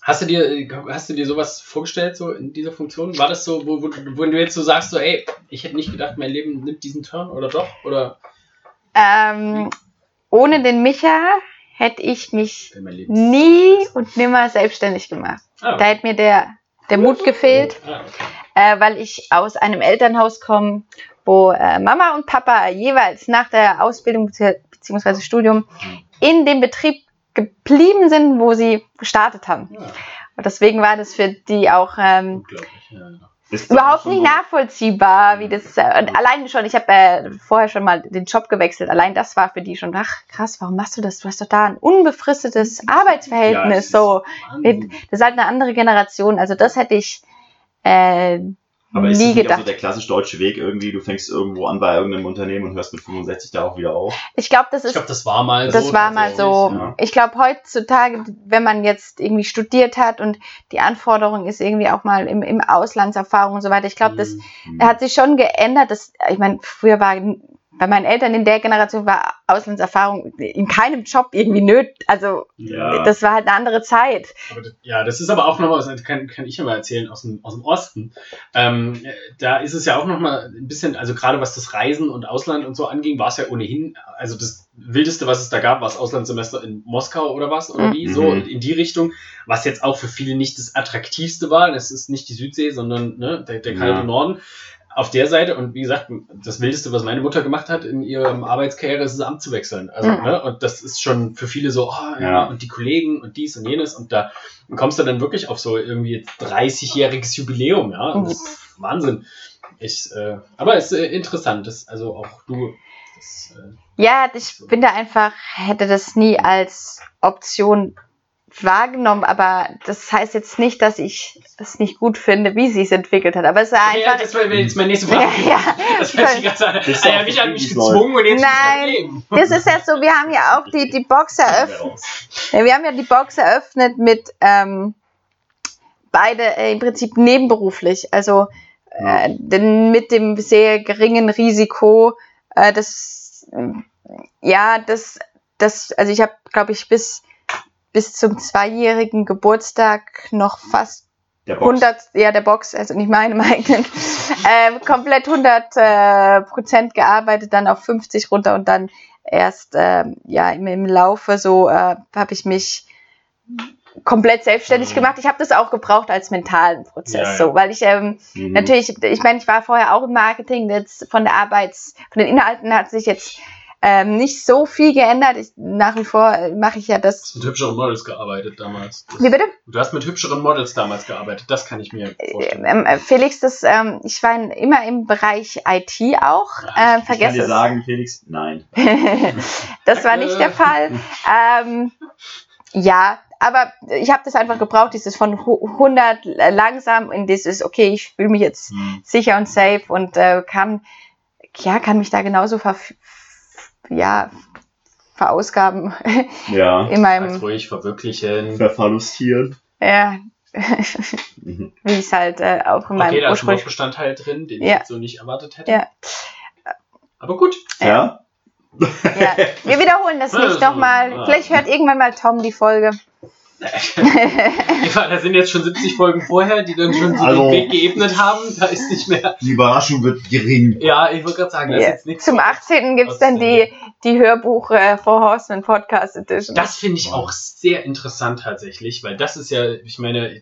Hast du dir, hast du dir sowas vorgestellt, so in dieser Funktion? War das so, wo, wo, wo du jetzt so sagst, so, ey, ich hätte nicht gedacht, mein Leben nimmt diesen Turn oder doch? Oder Ähm, ohne den Micha hätte ich mich nie und nimmer selbstständig gemacht. Ah, Da hätte mir der, der Mut gefehlt, äh, weil ich aus einem Elternhaus komme, wo äh, Mama und Papa jeweils nach der Ausbildung bzw. Studium in dem Betrieb geblieben sind, wo sie gestartet haben. Und deswegen war das für die auch ähm. Ja. Ist überhaupt nicht nachvollziehbar, wie das. Äh, und allein schon, ich habe äh, vorher schon mal den Job gewechselt. Allein das war für die schon, ach krass, warum machst du das? Du hast doch da ein unbefristetes Ja, es Arbeitsverhältnis. ist so, Wahnsinn. das ist halt eine andere Generation. Also das hätte ich äh, Aber ist das nie nicht auch so gedacht. der klassisch deutsche Weg irgendwie? Du fängst irgendwo an bei irgendeinem Unternehmen und hörst mit 65 da auch wieder auf. Ich glaube, das Ich ist glaube, das war mal so. Das war mal so. ja. Ich glaube, heutzutage, wenn man jetzt irgendwie studiert hat und die Anforderung ist irgendwie auch mal im, im Auslandserfahrung und so weiter, ich glaube, das Hm. hat sich schon geändert. Das, ich meine, früher war bei meinen Eltern in der Generation war Auslandserfahrung in keinem Job irgendwie nötig. Also Ja. das war halt eine andere Zeit. Aber das, ja, das ist aber auch nochmal, das kann, kann ich ja mal erzählen, aus dem, aus dem Osten. Ähm, äh, da ist es ja auch nochmal ein bisschen, also gerade was das Reisen und Ausland und so anging, war es ja ohnehin, also das Wildeste, was es da gab, war das Auslandssemester in Moskau oder was, oder Mhm. wie, so Mhm. in die Richtung, was jetzt auch für viele nicht das Attraktivste war. Das ist nicht die Südsee, sondern ne, der, der kalte Ja. Norden. Auf der Seite, und wie gesagt, das Wildeste, was meine Mutter gemacht hat in ihrem Arbeitskarriere, ist das Amt zu wechseln. Also, Mhm. ne, und das ist schon für viele so, oh, ja, und die Kollegen und dies und jenes. Und da kommst du dann wirklich auf so irgendwie jetzt 30-jähriges Jubiläum, ja. Und das ist Wahnsinn. Ich, äh, aber es ist äh, interessant, dass also auch du. Das, äh, Ja, ich bin da einfach, hätte das nie als Option wahrgenommen, aber das heißt jetzt nicht, dass ich es nicht gut finde, wie sie es entwickelt hat. Aber es war Ja, einfach. das wäre jetzt meine nächste Frage. Ja, ja. Das hört sich ganz an. Ja, auf mich die mich gezwungen und jetzt Nein. Das ist ja so, wir haben ja auch die, die Box eröffnet. Ja, wir haben ja die Box eröffnet mit ähm, beide äh, im Prinzip nebenberuflich. Also äh, denn mit dem sehr geringen Risiko, äh, das äh, ja, das, das, also ich habe, glaube ich, bis bis zum zweijährigen Geburtstag noch fast Der Box. 100, ja, der Box, also nicht meinem eigenen, äh, komplett 100 äh, Prozent gearbeitet, dann auf 50 runter und dann erst, ähm, ja, im, im Laufe so äh, habe ich mich komplett selbstständig Mhm. gemacht. Ich habe das auch gebraucht als mentalen Prozess, Ja, ja. so, weil ich ähm, Mhm. natürlich, ich meine, ich war vorher auch im Marketing, jetzt von der Arbeits, von den Inhalten hat sich jetzt ähm, nicht so viel geändert. Ich, nach wie vor äh, mache ich ja Du das. hast mit hübscheren Models gearbeitet damals. Das- Wie bitte? Du hast mit hübscheren Models damals gearbeitet, das kann ich mir vorstellen. Ähm, äh, Felix, das, ähm, ich war in, immer im Bereich IT auch. Ja, Ähm, ich kann dir es. sagen, Felix, nein. das war nicht der Fall. Ähm, ja, aber ich habe das einfach gebraucht, dieses von hu- 100 langsam in dieses, okay, ich fühle mich jetzt Hm. sicher und safe und äh, kann, ja, kann mich da genauso ver ja, verausgaben Ja. in meinem, ruhig, verwirklichen. Ververlustieren. ja, Mhm. wie ich es halt äh, auch in meinem Okay, da ist ein. Wortbestandteil drin, den Ja. ich jetzt so nicht erwartet hätte. Ja. Aber gut. Ja? Ja, wir wiederholen das nicht nochmal. Vielleicht hört irgendwann mal Tom die Folge. Ja, da sind jetzt schon 70 Folgen vorher, die dann schon so Also- den Weg geebnet haben. Da ist nicht mehr. Die Überraschung wird gering. Ja, ich wollte gerade sagen, da ist Ja. jetzt nichts. Zum 18. gibt es dann die, die Hörbuch äh, For Horsemen Podcast Edition. Das finde ich auch sehr interessant tatsächlich, weil das ist ja, ich meine,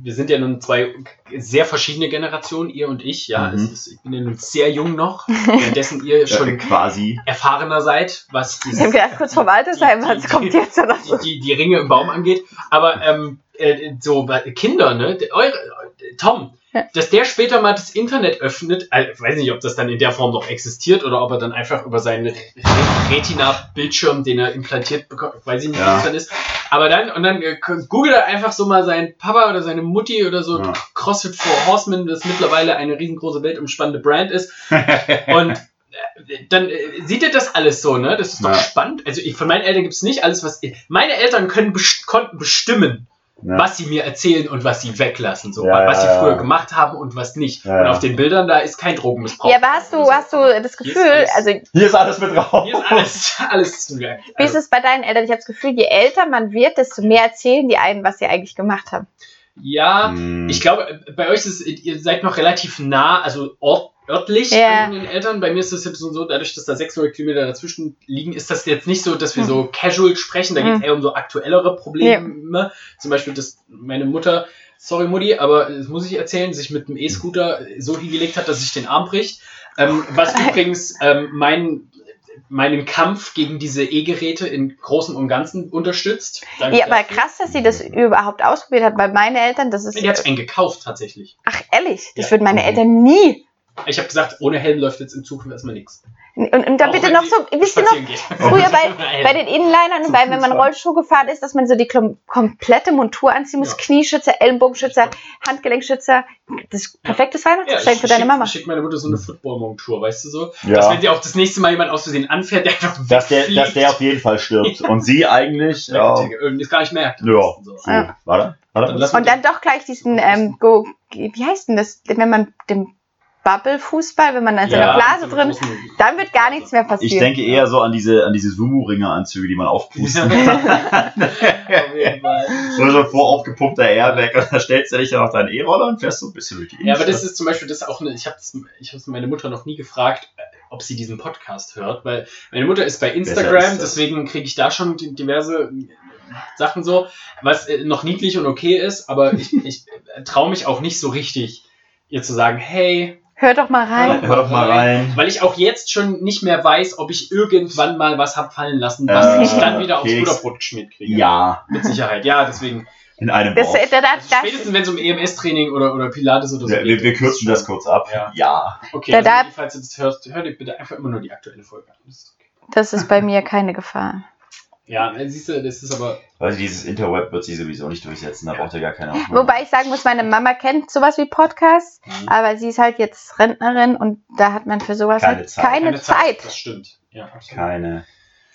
wir sind ja nun zwei sehr verschiedene Generationen, ihr und ich, ja. Mhm. Es ist, ich bin ja nun sehr jung noch, währenddessen ihr Ja, schon quasi. erfahrener seid, was ich habe gedacht, kurz vorm Altersheim, was kommt jetzt oder so? die, die, die Ringe im Baum angeht. Aber ähm, äh, so Kinder, ne? Eure, Tom, Ja. dass der später mal das Internet öffnet, äh, ich weiß nicht, ob das dann in der Form noch existiert oder ob er dann einfach über seinen Re- Retina-Bildschirm, den er implantiert bekommt, weiß ich nicht, Ja. was dann ist. Aber dann, und dann äh, googelt er einfach so mal seinen Papa oder seine Mutti oder so, Ja. CrossFit for Horsemen, das mittlerweile eine riesengroße weltumspannende Brand ist. Und äh, dann äh, sieht er das alles so, ne? Das ist doch Ja. spannend. Also ich, von meinen Eltern gibt es nicht alles, was. Meine Eltern können best konnten bestimmen, Ja. was sie mir erzählen und was sie weglassen. So, Ja, was ja, sie früher ja. gemacht haben und was nicht. Ja, und auf den Bildern, da ist kein Drogenmissbrauch. Ja, aber hast du, hast du das Hier ist Gefühl, alles- also Hier ist alles mit drauf. Hier ist alles, alles zu geil. wie ist es bei deinen Eltern? Ich habe das Gefühl, je älter man wird, desto mehr erzählen die einen, was sie eigentlich gemacht haben. Ja, Hm. ich glaube, bei euch ist es, ihr seid noch relativ nah, also ort, örtlich Ja. an den Eltern. Bei mir ist es jetzt so, dadurch, dass da 600 Kilometer dazwischen liegen, ist das jetzt nicht so, dass wir so casual sprechen. Da geht es Mhm. eher um so aktuellere Probleme. Zum Beispiel, dass meine Mutter, sorry Mutti, aber das muss ich erzählen, sich mit einem E-Scooter so hingelegt hat, dass sich den Arm bricht. Ähm, was übrigens ähm, mein, meinen Kampf gegen diese E-Geräte in Großem und Ganzen unterstützt. Danke Ja, aber dafür. krass, dass sie das überhaupt ausprobiert hat, weil meine Eltern, das ist. Die hat einen gekauft tatsächlich. Ach, ehrlich, das Ja. würden meine Eltern nie. Ich habe gesagt, ohne Helm läuft jetzt in Zukunft erstmal nichts. Und, und da Auch bitte noch so, wisst ihr noch, früher bei, bei den Inlinern bei, wenn man. Rollschuh gefahren ist, dass man so die komplette Montur anziehen muss, Ja. Knieschützer, Ellenbogenschützer, Handgelenkschützer. Das ist perfektes ja, Weihnachtsgeschenk ich für deine schick- Mama. Ich schicke meine Mutter so eine Football-Montur, weißt du so? Ja. Dass wenn sie auch das nächste Mal jemand aus Versehen anfährt, der einfach Dass der, dass der auf jeden Fall stirbt. Und sie eigentlich. ja. Ja. irgendwie es gar nicht merkt. Ja. So. Ja. warte. Warte. Und dann doch gleich diesen, ähm, go, wie heißt denn das, wenn man den Bubble-Fußball, wenn man in seiner Ja. Blase so drin, dann wird gar nichts mehr passieren. Ich denke eher so an diese, an diese Sumo-Ringer-Anzüge, die man aufpusten Auf jeden Fall. So so ein voraufgepumpter Airbag und da stellst du dich dann auf deinen E-Roller und fährst so ein bisschen durch die Ja, aber das Innenstadt. ist zum Beispiel das ist auch eine, ich habe ich habe meine Mutter noch nie gefragt, ob sie diesen Podcast hört, weil meine Mutter ist bei Instagram, ist deswegen kriege ich da schon diverse Sachen so, was äh, noch niedlich und okay ist, aber ich, ich traue mich auch nicht so richtig, ihr zu sagen, hey, Hör doch mal rein. Hör doch mal rein. weil ich auch jetzt schon nicht mehr weiß, ob ich irgendwann mal was hab fallen lassen, was Äh, ich dann wieder aufs. Butterbrot geschmiert kriege. Ja, Mit Sicherheit, ja, deswegen. in einem Das, Wort. da, da, Also das, spätestens wenn es um EMS-Training oder, oder Pilates oder so Wir, wir, wir kürzen das kurz ab. Ja. Ja. Okay, Da- also, da- falls du das hörst, hör dir bitte einfach immer nur die aktuelle Folge an. Das ist okay. das ist bei mir keine Gefahr. Ja, siehst du, das ist aber. Weil dieses Interweb wird sie sowieso nicht durchsetzen, da braucht ihr gar keine Hoffnung. Wobei ich sagen muss, meine Mama kennt sowas wie Podcasts, Mhm. aber sie ist halt jetzt Rentnerin und da hat man für sowas Keine halt Zeit. keine, Zeit. Das stimmt. Ja, absolut. Keine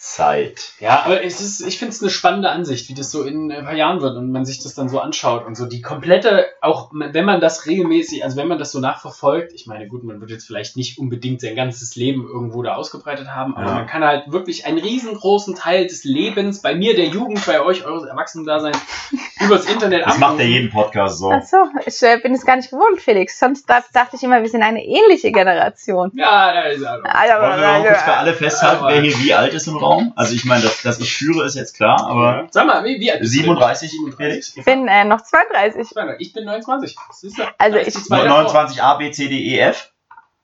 Zeit. Ja, aber es ist, ich finde es eine spannende Ansicht, wie das so in ein paar Jahren wird und man sich das dann so anschaut und so die komplette, auch wenn man das regelmäßig, also wenn man das so nachverfolgt, ich meine, gut, man wird jetzt vielleicht nicht unbedingt sein ganzes Leben irgendwo da ausgebreitet haben, aber Ja. man kann halt wirklich einen riesengroßen Teil des Lebens, bei mir der Jugend, bei euch eures Erwachsenen-Daseins, übers Internet Das macht ja jeden Podcast so. Ach so, ich äh, bin es gar nicht gewohnt, Felix. Sonst da, dachte ich immer, wir sind eine ähnliche Generation. Ja, da ist er. Also, Wollen wir mal kurz für alle festhalten, wer hier wie alt ist im Raum? Also ich meine, dass, dass ich führe, ist jetzt klar, aber Sag mal, wie, wie alt bist du denn? 37, Felix? Ich bin äh, noch 32. Ich bin 29. Siehst du? Also ich- davor. 29 A, B, C, D, E, F.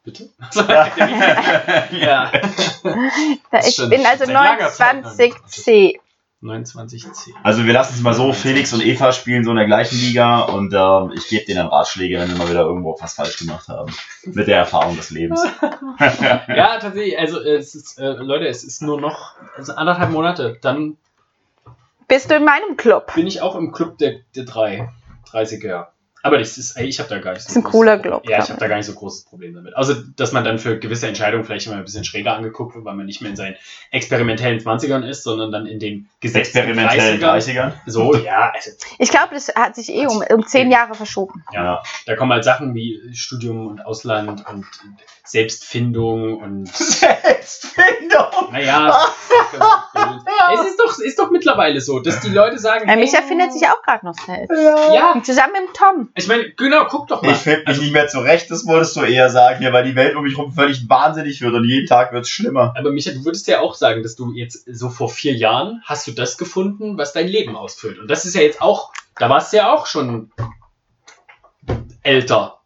Bitte? ja. ja. Ich bin also seit langer Zeit 29C. 29C. Also wir lassen es mal so, Felix und Eva spielen so in der gleichen Liga und ähm, ich gebe denen dann Ratschläge, wenn wir mal wieder irgendwo was falsch gemacht haben. Mit der Erfahrung des Lebens. Ja, tatsächlich. Also, äh, es ist, äh, Leute, es ist nur noch also anderthalb Monate. Dann Bist du in meinem Club? bin ich auch im Club der, der drei 30er. Aber das ist, ey, ich habe da gar nicht so ist ein großes- cooler Club. Ja, ich habe da gar nicht so großes Problem damit. Außer, dass man dann für gewisse Entscheidungen vielleicht immer ein bisschen schräger angeguckt wird, weil man nicht mehr in seinen experimentellen 20ern ist, sondern dann in den gesetzten Experimentellen 30ern. 30ern. So, ja, also, Ich glaube, das hat sich eh um, um zehn Jahre verschoben. ja. Da kommen halt Sachen wie Studium und Ausland und Selbstfindung und Selbstfindung. Naja, es ist doch, ist doch mittlerweile so, dass die Leute sagen, Äh, Micha hey, findet sich auch gerade noch selbst. Ja, Und zusammen mit Tom. Ich meine, genau, guck doch mal. Ich finde mich nicht mehr zurecht, das wolltest du eher sagen, ja, weil die Welt um mich herum völlig wahnsinnig wird und jeden Tag wird es schlimmer. Aber Micha, du würdest ja auch sagen, dass du jetzt so vor vier Jahren hast du das gefunden, was dein Leben ausfüllt. Und das ist ja jetzt auch, da warst du ja auch schon älter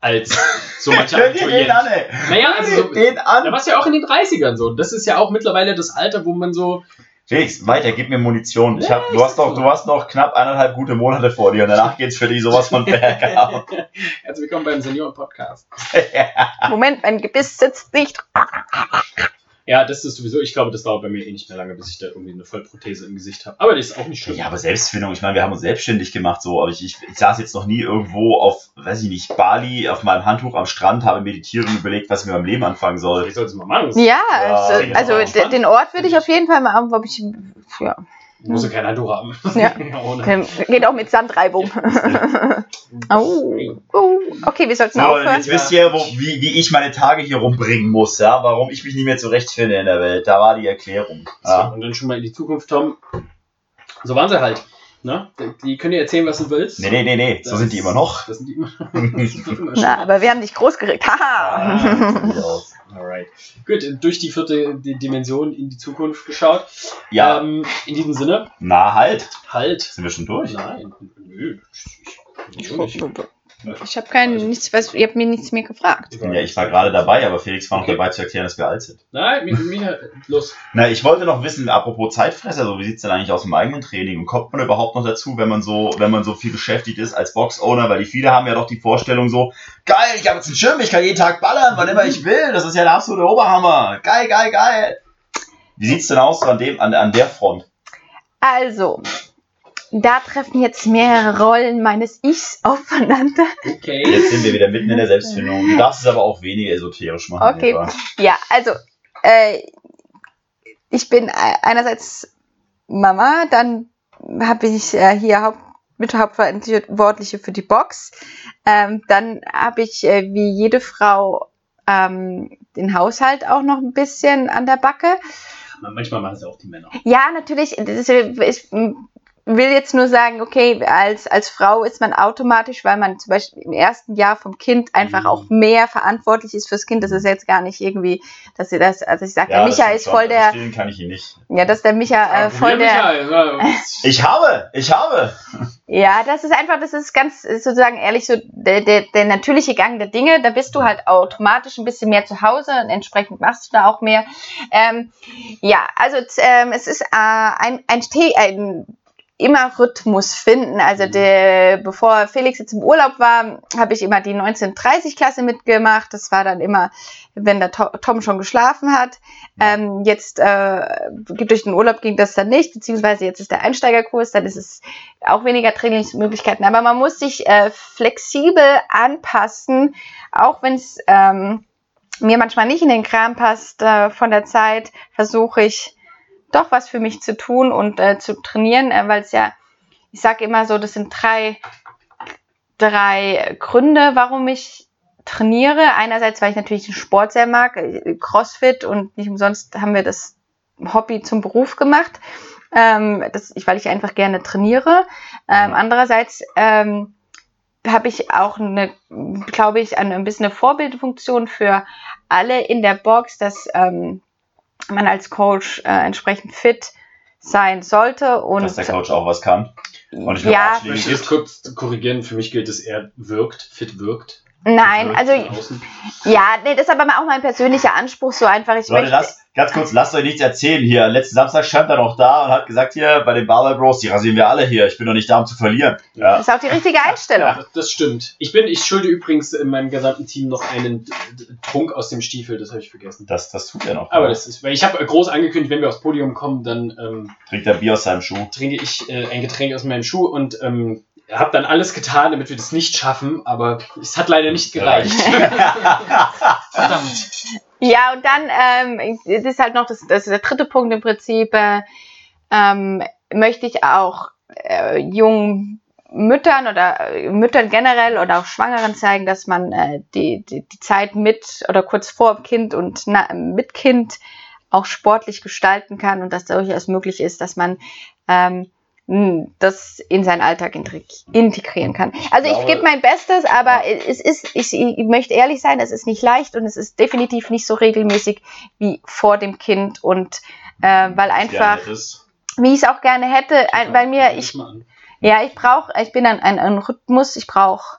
als so manche Abiturienten. an, ey. Naja, also so, den da an. warst du ja auch in den 30ern so. Das ist ja auch mittlerweile das Alter, wo man so, Felix, weiter, gib mir Munition. Ich hab, du, hast noch, du hast noch knapp eineinhalb gute Monate vor dir und danach geht's für dich sowas von bergab. herzlich willkommen beim Senioren-Podcast. Moment, mein Gebiss sitzt nicht. Ja, das ist sowieso, ich glaube, das dauert bei mir eh nicht mehr lange, bis ich da irgendwie eine Vollprothese im Gesicht habe. Aber das ist auch nicht schlimm. Ja, aber Selbstfindung, ich meine, wir haben uns selbstständig gemacht, so, aber ich, ich, ich saß jetzt noch nie irgendwo auf, weiß ich nicht, Bali, auf meinem Handtuch am Strand, habe meditiert und überlegt, was ich mit meinem Leben anfangen soll. Ich sollte es mal machen. Ja, Ja, also, also den Ort würde ich auf jeden Fall mal, ob ich, ja, Muss ja kein Handtuch haben. Ja. Geht auch mit Sandreibung. oh, oh, okay, wir sollten So, aufhören. jetzt wisst ihr, wo, wie, wie ich meine Tage hier rumbringen muss, ja, warum ich mich nicht mehr zurechtfinde in der Welt. Da war die Erklärung. So, Ja. und dann schon mal in die Zukunft, Tom. So waren sie halt. Ne? Die können dir erzählen, was du willst. Nee, nee, nee, nee, so Das- sind die immer noch. Das sind die immer. das ist immer schon. Na, aber wir haben dich groß geregt. Ah, Haha. so sieht aus. Alright. Gut, durch die vierte Dimension in die Zukunft geschaut. ja, Ähm, in diesem Sinne, na halt. halt. Sind wir schon durch? Nein. Nö. Ich, ich, Ich habe kein nichts, was, ihr habt mir nichts mehr gefragt. Ja, ich war gerade dabei, aber Felix war noch Okay. dabei zu erklären, dass wir alt sind. Nein, mir, mir, los. Na, ich wollte noch wissen, apropos Zeitfresser, so wie sieht's denn eigentlich aus dem eigenen Training? Und kommt man überhaupt noch dazu, wenn man so, wenn man so viel beschäftigt ist als Box-Owner? Weil die viele haben ja doch die Vorstellung so, geil, ich habe jetzt einen Schirm, ich kann jeden Tag ballern, wann immer ich will. Das ist ja der absolute Oberhammer. Geil, geil, geil. Wie sieht's denn aus an dem, an, an der Front? Also, da treffen jetzt mehrere Rollen meines Ichs aufeinander. Okay. Jetzt sind wir wieder mitten in der Selbstfindung. Du darfst es aber auch weniger esoterisch machen. Okay. Eva. Ja, also, äh, ich bin äh, einerseits Mama, dann habe ich äh, hier Haupt Mithauptverantwortliche für die Box. Ähm, dann habe ich äh, wie jede Frau ähm, den Haushalt auch noch ein bisschen an der Backe. Manchmal machen es ja auch die Männer. Ja, natürlich. Das ist, ich will jetzt nur sagen, okay, als, als Frau ist man automatisch, weil man zum Beispiel im ersten Jahr vom Kind einfach Mhm. auch mehr verantwortlich ist fürs Kind. Das ist jetzt gar nicht irgendwie, dass ihr das, also ich sage, Ja, der Micha ist voll der, kann ich ihn nicht. ja, dass der Micha äh, voll der, Ja, Ich habe, ich habe. ja, das ist einfach, das ist ganz sozusagen ehrlich so der, der, der natürliche Gang der Dinge. Da bist du halt automatisch ein bisschen mehr zu Hause und entsprechend machst du da auch mehr. Ähm, ja, also ähm, es ist äh, ein, ein, Ste- ein immer Rhythmus finden. Also Mhm. der, bevor Felix jetzt im Urlaub war, habe ich immer die 1930-Klasse mitgemacht. Das war dann immer, wenn der To- Tom schon geschlafen hat. Ähm, jetzt äh, durch den Urlaub ging das dann nicht, beziehungsweise jetzt ist der Einsteigerkurs, dann ist es auch weniger Trainingsmöglichkeiten. Aber man muss sich äh, flexibel anpassen, auch wenn es ähm, mir manchmal nicht in den Kram passt äh, von der Zeit, versuche ich doch was für mich zu tun und äh, zu trainieren, äh, weil es ja, ich sage immer so, das sind drei, drei Gründe, warum ich trainiere. Einerseits, weil ich natürlich den Sport sehr mag, äh, CrossFit und nicht umsonst haben wir das Hobby zum Beruf gemacht, ähm, das, weil ich einfach gerne trainiere. Ähm, andererseits ähm, habe ich auch glaube ich, eine, ein bisschen eine Vorbildfunktion für alle in der Box, dass ähm, man als Coach äh, entsprechend fit sein sollte und dass der Coach auch was kann. Und ich nur ja, Ich möchte gibt. kurz korrigieren. Für mich gilt es eher wirkt, fit wirkt. Nein, also ja, nee, das ist aber auch mein persönlicher Anspruch so einfach. Ich Leute, möchte, lasst, ganz kurz, lasst euch nichts erzählen hier. Letzten Samstag stand er noch da und hat gesagt, hier, bei den Barber Bros, die rasieren wir alle hier. Ich bin doch nicht da, um zu verlieren. Ja. das ist auch die richtige Einstellung. Ja, das stimmt. Ich bin, ich schulde übrigens in meinem gesamten Team noch einen Trunk aus dem Stiefel, das habe ich vergessen. Das, das tut er noch. Aber das ist, weil ich habe groß angekündigt, wenn wir aufs Podium kommen, dann ähm, Trinkt er Bier aus seinem Schuh. trinke ich äh, ein Getränk aus meinem Schuh und ähm, habe dann alles getan, damit wir das nicht schaffen, aber es hat leider nicht gereicht. Verdammt. Ja, und dann ähm, das ist halt noch das, das ist der dritte Punkt im Prinzip. Äh, ähm, möchte ich auch äh, jungen Müttern oder äh, Müttern generell oder auch Schwangeren zeigen, dass man äh, die, die, die Zeit mit oder kurz vor dem Kind und na, mit Kind auch sportlich gestalten kann und dass durchaus möglich ist, dass man ähm, das in seinen Alltag integ- integrieren kann. Also ich glaube- gebe mein Bestes, aber es ist, ich, ich möchte ehrlich sein, es ist nicht leicht und es ist definitiv nicht so regelmäßig wie vor dem Kind und äh, weil einfach, wie ich es auch gerne hätte, weil mir, ich, an. ja, ich brauche, ich bin ein, ein, ein Rhythmus, ich brauche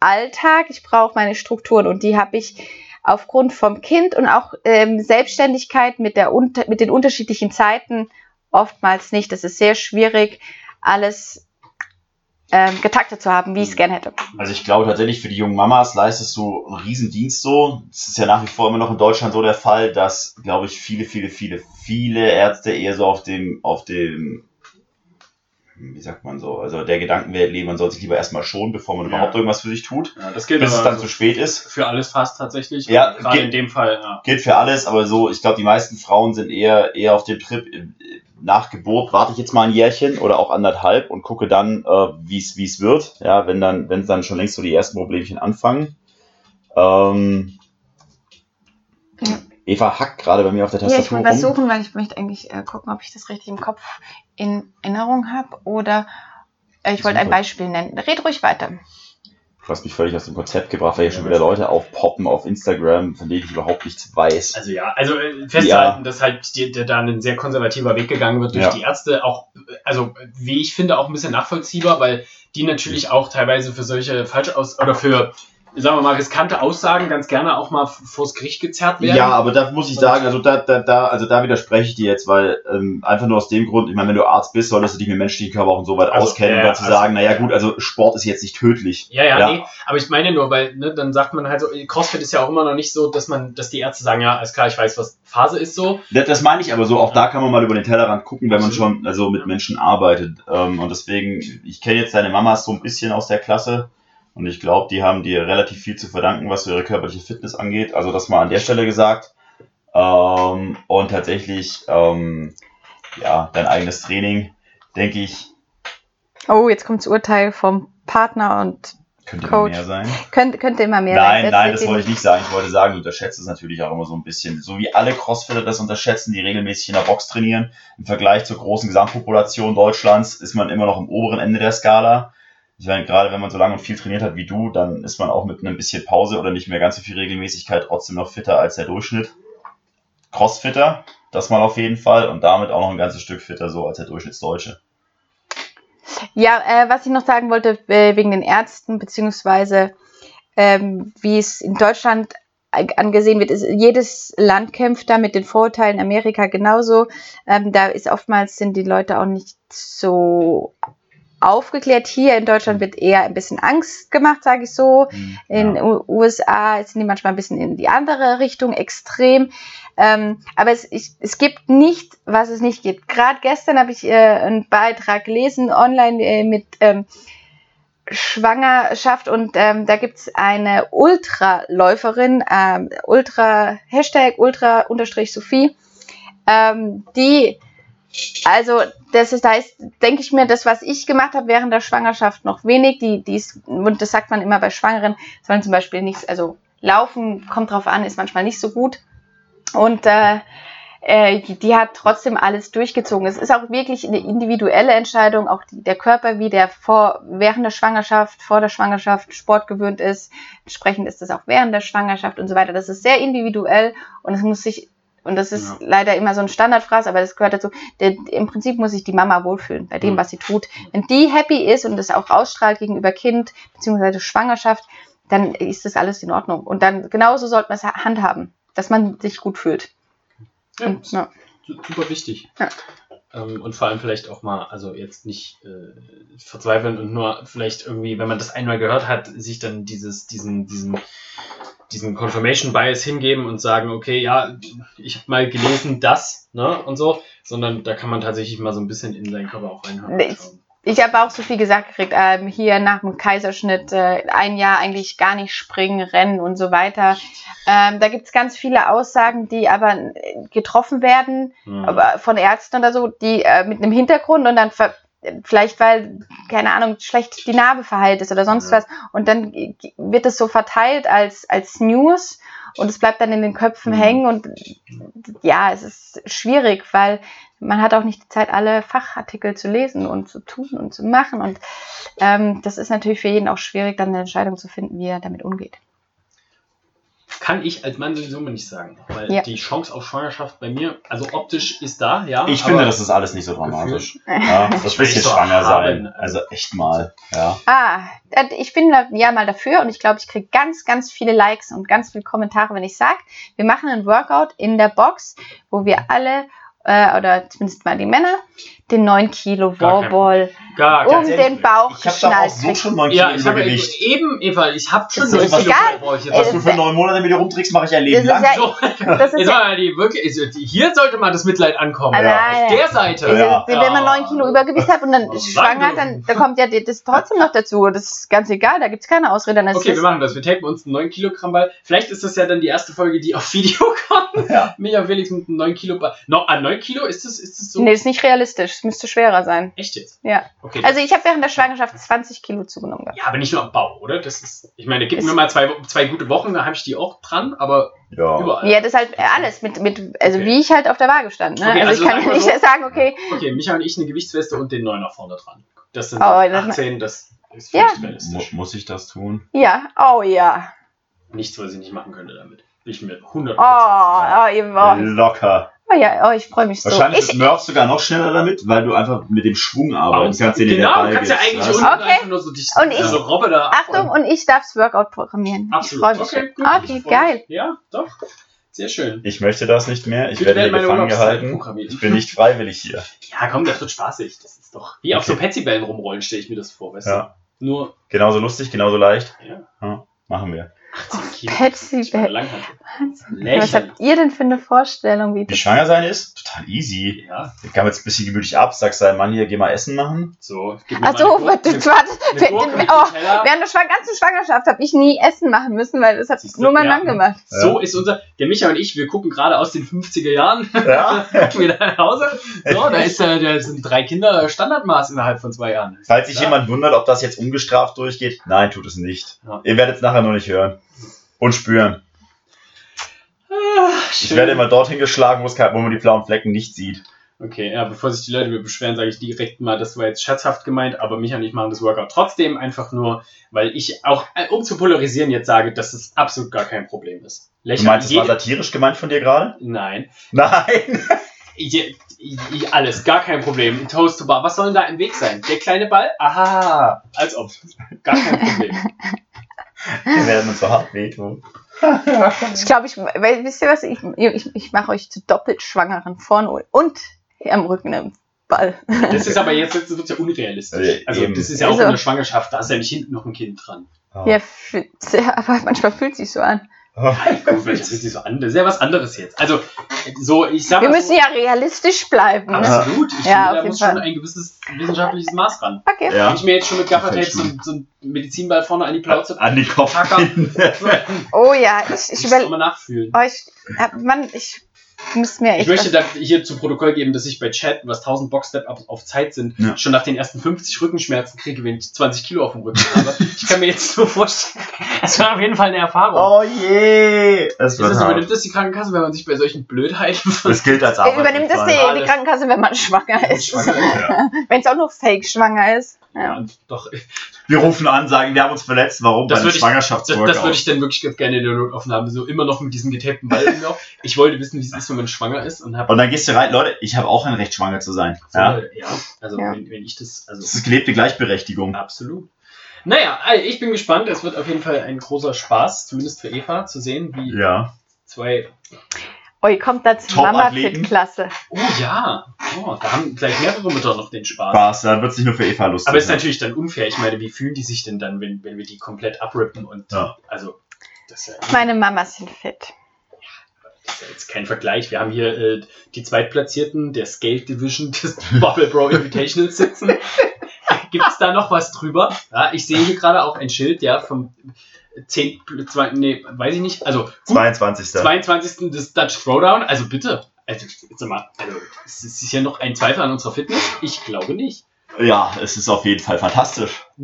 Alltag, ich brauche meine Strukturen und die habe ich aufgrund vom Kind und auch ähm, Selbstständigkeit mit, der, mit den unterschiedlichen Zeiten oftmals nicht. Das ist sehr schwierig, alles ähm, getaktet zu haben, wie ich es gerne hätte. Also ich glaube tatsächlich für die jungen Mamas leistest du einen Riesendienst so. Es ist ja nach wie vor immer noch in Deutschland so der Fall, dass, glaube ich, viele, viele, viele, viele Ärzte eher so auf dem, auf dem, wie sagt man so, also der Gedankenwelt leben, man soll sich lieber erstmal schonen, bevor man Ja. überhaupt irgendwas für sich tut, Ja, das gilt bis es dann zu spät ist. für alles fast tatsächlich. Ja, gerade geht- in dem Fall. Ja. Gilt für alles, aber so, ich glaube, die meisten Frauen sind eher, eher auf dem Trip, nach Geburt warte ich jetzt mal ein Jährchen oder auch anderthalb und gucke dann, äh, wie es wie es wird. Ja, wenn dann, wenn dann schon längst so die ersten Problemchen anfangen. Ähm, Ja. Eva hackt gerade bei mir auf der Ja, ich Tastatur wollte was rum. suchen, weil ich möchte eigentlich äh, gucken, ob ich das richtig im Kopf in Erinnerung habe oder äh, ich wollte ein. Beispiel nennen. Red ruhig weiter. Du hast mich völlig aus dem Konzept gebracht, weil hier schon wieder Leute aufpoppen auf Instagram, von denen ich überhaupt nichts weiß. Also ja, also äh, festhalten, dass halt die, der, da ein sehr konservativer Weg gegangen wird durch Ja. die Ärzte, auch, also wie ich finde, auch ein bisschen nachvollziehbar, weil die natürlich auch teilweise für solche falsch aus oder für, sagen wir mal, riskante Aussagen ganz gerne auch mal vors Gericht gezerrt werden. Ja, aber da muss ich sagen, also da, da, da, also da widerspreche ich dir jetzt, weil ähm, einfach nur aus dem Grund, ich meine, wenn du Arzt bist, solltest du dich mit menschlichen Körper auch so weit Also, auskennen, ja, um zu also- sagen, naja gut, also Sport ist jetzt nicht tödlich. Ja, ja, Ja. nee, aber ich meine nur, weil, ne, dann sagt man halt so, CrossFit ist ja auch immer noch nicht so, dass man, dass die Ärzte sagen, ja, alles klar, ich weiß, was Phase ist so. Das, das meine ich aber so, auch da kann man mal über den Tellerrand gucken, wenn man schon also mit Menschen arbeitet. Ähm, und deswegen, ich kenne jetzt deine Mamas so ein bisschen aus der Klasse und ich glaube, die haben dir relativ viel zu verdanken, was ihre körperliche Fitness angeht. Also das mal an der Stelle gesagt. Ähm, und tatsächlich, ähm, ja, dein eigenes Training, denke ich, Oh, jetzt kommt das Urteil vom Partner und könnte Coach. mehr sein. könnte, könnte immer mehr Nein, sein. nein, das Setzt wollte ich nicht sagen. Ich wollte sagen, du unterschätzt es natürlich auch immer so ein bisschen. So wie alle Crossfitter das unterschätzen, die regelmäßig in der Box trainieren. Im Vergleich zur großen Gesamtpopulation Deutschlands ist man immer noch im oberen Ende der Skala. Ich meine, gerade wenn man so lange und viel trainiert hat wie du, dann ist man auch mit einem bisschen Pause oder nicht mehr ganz so viel Regelmäßigkeit trotzdem noch fitter als der Durchschnitt. Crossfitter, das mal auf jeden Fall und damit auch noch ein ganzes Stück fitter so als der Durchschnittsdeutsche. Ja, äh, was ich noch sagen wollte, äh, wegen den Ärzten, beziehungsweise ähm, wie es in Deutschland angesehen wird. Es, jedes Land kämpft da mit den Vorurteilen, Amerika genauso. Ähm, da ist oftmals sind die Leute auch nicht so aufgeklärt. Hier in Deutschland wird eher ein bisschen Angst gemacht, sage ich so. Hm, In ja. U USA sind die manchmal ein bisschen in die andere Richtung, extrem. Ähm, aber es, ich, es gibt nicht, was es nicht gibt. Gerade gestern habe ich äh, einen Beitrag gelesen online äh, mit ähm, Schwangerschaft und ähm, da gibt's eine Ultraläuferin, ähm, Ultra, Hashtag Ultra unterstrich Sophie, ähm, die, also das ist, da ist, denke ich mir, das, was ich gemacht habe während der Schwangerschaft noch wenig, die, die ist, und das sagt man immer bei Schwangeren, sollen zum Beispiel nichts, also laufen, kommt drauf an, ist manchmal nicht so gut. Und äh, äh, die, hat trotzdem alles durchgezogen. Es ist auch wirklich eine individuelle Entscheidung, auch die, der Körper, wie der vor, während der Schwangerschaft, vor der Schwangerschaft Sport gewöhnt ist. Entsprechend ist das auch während der Schwangerschaft und so weiter. Das ist sehr individuell und es muss sich, und das ist Ja. leider immer so ein Standardphrase, aber das gehört dazu. Der, Im Prinzip muss sich die Mama wohlfühlen bei dem, Mhm. was sie tut. Wenn die happy ist und das auch ausstrahlt gegenüber Kind beziehungsweise Schwangerschaft, dann ist das alles in Ordnung. Und dann genauso sollte man es handhaben, dass man sich gut fühlt. Ja, Und, ja. Su- super wichtig. Ja. Ähm, und vor allem vielleicht auch mal, also jetzt nicht äh, verzweifeln und nur vielleicht irgendwie, wenn man das einmal gehört hat, sich dann dieses, diesen, diesen, diesen Confirmation Bias hingeben und sagen, okay, ja, ich habe mal gelesen das, ne, und so, sondern da kann man tatsächlich mal so ein bisschen in seinen Körper auch reinhören. Nee, Ich habe auch so viel gesagt gekriegt, ähm, hier nach dem Kaiserschnitt äh, ein Jahr eigentlich gar nicht springen, rennen und so weiter. Ähm, da gibt's ganz viele Aussagen, die aber äh, getroffen werden, Mhm. aber von Ärzten oder so, die äh, mit einem Hintergrund und dann ver vielleicht weil, keine Ahnung, schlecht die Narbe verheilt ist oder sonst was. Und dann wird es so verteilt als, als News und es bleibt dann in den Köpfen Mhm. hängen und ja, es ist schwierig, weil man hat auch nicht die Zeit, alle Fachartikel zu lesen und zu tun und zu machen. Und ähm, das ist natürlich für jeden auch schwierig, dann eine Entscheidung zu finden, wie er damit umgeht. Kann ich als Mann sowieso mal nicht sagen, weil Ja. die Chance auf Schwangerschaft bei mir, also optisch ist da, ja. Ich finde, das ist alles nicht so dramatisch. Ja, das Ich will bisschen nicht so schwanger haben. sein. Also echt mal. Ja. Ah, das- ich bin ja mal dafür und ich glaube, ich kriege ganz, ganz viele Likes und ganz viele Kommentare, wenn ich sage, wir machen einen Workout in der Box, wo wir alle, äh, oder zumindest mal die Männer, den 9 Kilo Wallball Gar, um ehrlich, den Bauch Ich habe doch auch geschnallt so schon 9 Ja, Kilo ich habe Übergewicht. eben, Eva, ich habe schon Das ist neun Kilo egal. brauche ich jetzt. Äh, Was du für neun Monate mit dir rumträgst, mache ich ein Leben Das ist lang. ja- So, das ist jetzt ja- die wirklich, ist- hier sollte mal das Mitleid ankommen. Ah, Ja. nein, Auf der Seite. Also, Ja. Wenn man 9 Kilo Übergewicht hat und dann ist schwanger, dann da kommt ja das trotzdem noch dazu. Das ist ganz egal, da gibt's keine Ausrede. Okay, wir machen das. Wir tapen uns einen 9 Kilogramm Ball. Vielleicht ist das ja dann die erste Folge, die auf Video kommt. Ja. Mich und Felix mit einem 9 Kilo Ball. No, ah, 9 Kilo? Ist das, ist das so? nee, das ist nicht realistisch. Es müsste schwerer sein. Echt jetzt? Ja. Okay. Also ich habe während der Schwangerschaft 20 Kilo zugenommen. gehabt. ja, aber nicht nur am Bauch, oder? Das ist, ich meine, gib Ist- mir mal zwei, zwei gute Wochen, da habe ich die auch dran, aber Ja. überall. Ja, das ist halt alles mit, mit also Okay. wie ich halt auf der Waage stand. Ne? Okay, also, also ich kann wir nicht so- sagen, okay, Okay, Micha und ich eine Gewichtsweste und den 9 vorne dran. Das sind Oh, das- 18, das ist Ja. realistisch. muss ich das tun? ja, oh ja. Nichts, was ich nicht machen könnte damit. Bin Ich mir 100%. Oh, oh, ihr, oh, Locker. Oh ja, oh, ich freue mich so. Wahrscheinlich Ich, ist Murph sogar noch schneller damit, weil du einfach mit dem Schwung kannst, den du genau, dir du kannst ja eigentlich unten Okay. einfach nur so dich Und ich- so Robbe da Achtung, und ich darf's Workout programmieren. Absolut. Ich freue mich. Okay, schon. gut. okay Ich freu geil. mich. Ja, doch. Sehr schön. Ich möchte das nicht mehr. Ich werde hier gefangen gehalten. Ich bin nicht freiwillig hier. Ja, komm, das wird spaßig. Das ist doch wie auf Okay. so Petsy-Bällen rumrollen, stelle ich mir das vor, weißt Ja. du? Nur Genauso lustig, genauso leicht. Ja. Machen wir. 18 Kilo. Bell. Langhantel. Was habt ihr denn für eine Vorstellung, wie Wie das schwanger sein ist? Total easy. Ja, Ich kam jetzt ein bisschen gemütlich ab, sagst deinem Mann hier, geh mal Essen machen. so. Gib mir Ach mal so, eine Gurke- das war das, eine Gurke mit oh, während der ganzen Schwangerschaft habe ich nie Essen machen müssen, weil das hat Siehst du, nur mein ja. Mann gemacht. So ist unser, der Micha und ich, wir gucken gerade aus den 50er Jahren Ja. wieder nach Hause. So, da ist äh, da sind drei Kinder Standardmaß innerhalb von zwei Jahren. Falls sich Ja. jemand wundert, ob das jetzt ungestraft durchgeht, nein, tut es nicht. Ja. Ihr werdet es nachher nur nicht hören. Und spüren. Ah, Ich werde immer dorthin geschlagen, wo, es kein- wo man die blauen Flecken nicht sieht. Okay, ja, bevor sich die Leute mir beschweren, sage ich direkt mal, das war jetzt scherzhaft gemeint, aber Micha und ich machen das Workout trotzdem einfach nur, weil ich auch, äh, um zu polarisieren, jetzt sage, dass es absolut gar kein Problem ist. Du Lächeln. meinst, es war satirisch gemeint von dir gerade? Nein. Nein! Je, je, alles, gar kein Problem. Toast to Bar. Was soll denn da im Weg sein? Der kleine Ball? Aha, als ob. Gar kein Problem. Wir werden uns so hart wehtun. Ich glaube, ich, weil, wisst ihr was, ich, ich, ich mache euch zu doppelt Schwangeren vorne und am Rücken im Ball. Das ist aber jetzt, jetzt wird ja unrealistisch. Also eben. das ist ja auch Also- in der Schwangerschaft, da ist ja nicht hinten noch ein Kind dran. Ja, aber manchmal fühlt es sich so an. Gut, vielleicht ist so an. Das ist ja was anderes jetzt. Also, so, ich sag Wir müssen so, ja realistisch bleiben. Ne? Absolut. Ich Ja, finde, auf da jeden muss schon Fall. ein gewisses wissenschaftliches Maß ran. Okay. Ja. Wenn ich mir jetzt schon mit Gaffertape so, so einen Medizinball vorne an die Plauze An die Kopf. Oh ja, ich, ich Ich muss überlege. mal nachfühlen. Oh, ich, ja, Mann, ich muss mir echt. Ich möchte da hier zu Protokoll geben, dass ich bei Chat, was 1000 Box-Step-Ups auf Zeit sind, Ja. schon nach den ersten 50 Rückenschmerzen kriege, wenn ich 20 Kilo auf dem Rücken habe. Ich kann mir jetzt nur vorstellen, das war auf jeden Fall eine Erfahrung. Oh je! Es das, hart. übernimmt das die Krankenkasse, wenn man sich bei solchen Blödheiten Das gilt als Äh, Übernimmt das die, die Krankenkasse, wenn man schwanger ist? Schwanger ist, Ja. Wenn es auch nur fake schwanger ist. Ja. Ja, doch, Wir rufen an, sagen, wir haben uns verletzt. Warum? Das Bei einem ich- das, Schwangerschaftsworkout. das würde ich dann wirklich ganz gerne in der Notaufnahme so immer noch mit diesem getapten Ball Lauch. Ich wollte wissen, wie es ist, wenn man schwanger ist und habe Und dann gehst du rein, Leute, ich habe auch ein Recht, schwanger zu sein. Ja? ja, also Ja. Wenn, wenn ich das, also Das ist gelebte Gleichberechtigung. Absolut. Naja, also ich bin gespannt. Es wird auf jeden Fall ein großer Spaß, zumindest für Eva, zu sehen, wie Ja. zwei. Oh, ihr kommt da zur. Mama-Fit-Klasse. Oh ja, oh, da haben gleich mehrere Mütter noch den Spaß. Spaß, da wird es nicht nur für Eva lustig. Aber es ist sein. natürlich dann unfair. Ich meine, wie fühlen die sich denn dann, wenn, wenn wir die komplett abrippen und Ja. also das ist, ja, Meine Mamas sind fit. das ist ja jetzt kein Vergleich. Wir haben hier äh, die Zweitplatzierten der Scale Division des Bubble Bro Invitational sitzen. Gibt es da noch was drüber? Ja, ich sehe hier gerade auch ein Schild, ja, vom 10, zwei, nee, weiß ich nicht. Also gut, 22. 22. des Dutch Throwdown. Also bitte. Also, jetzt mal, also, ist es hier noch ein Zweifel an unserer Fitness? Ich glaube nicht. Ja, es ist auf jeden Fall fantastisch.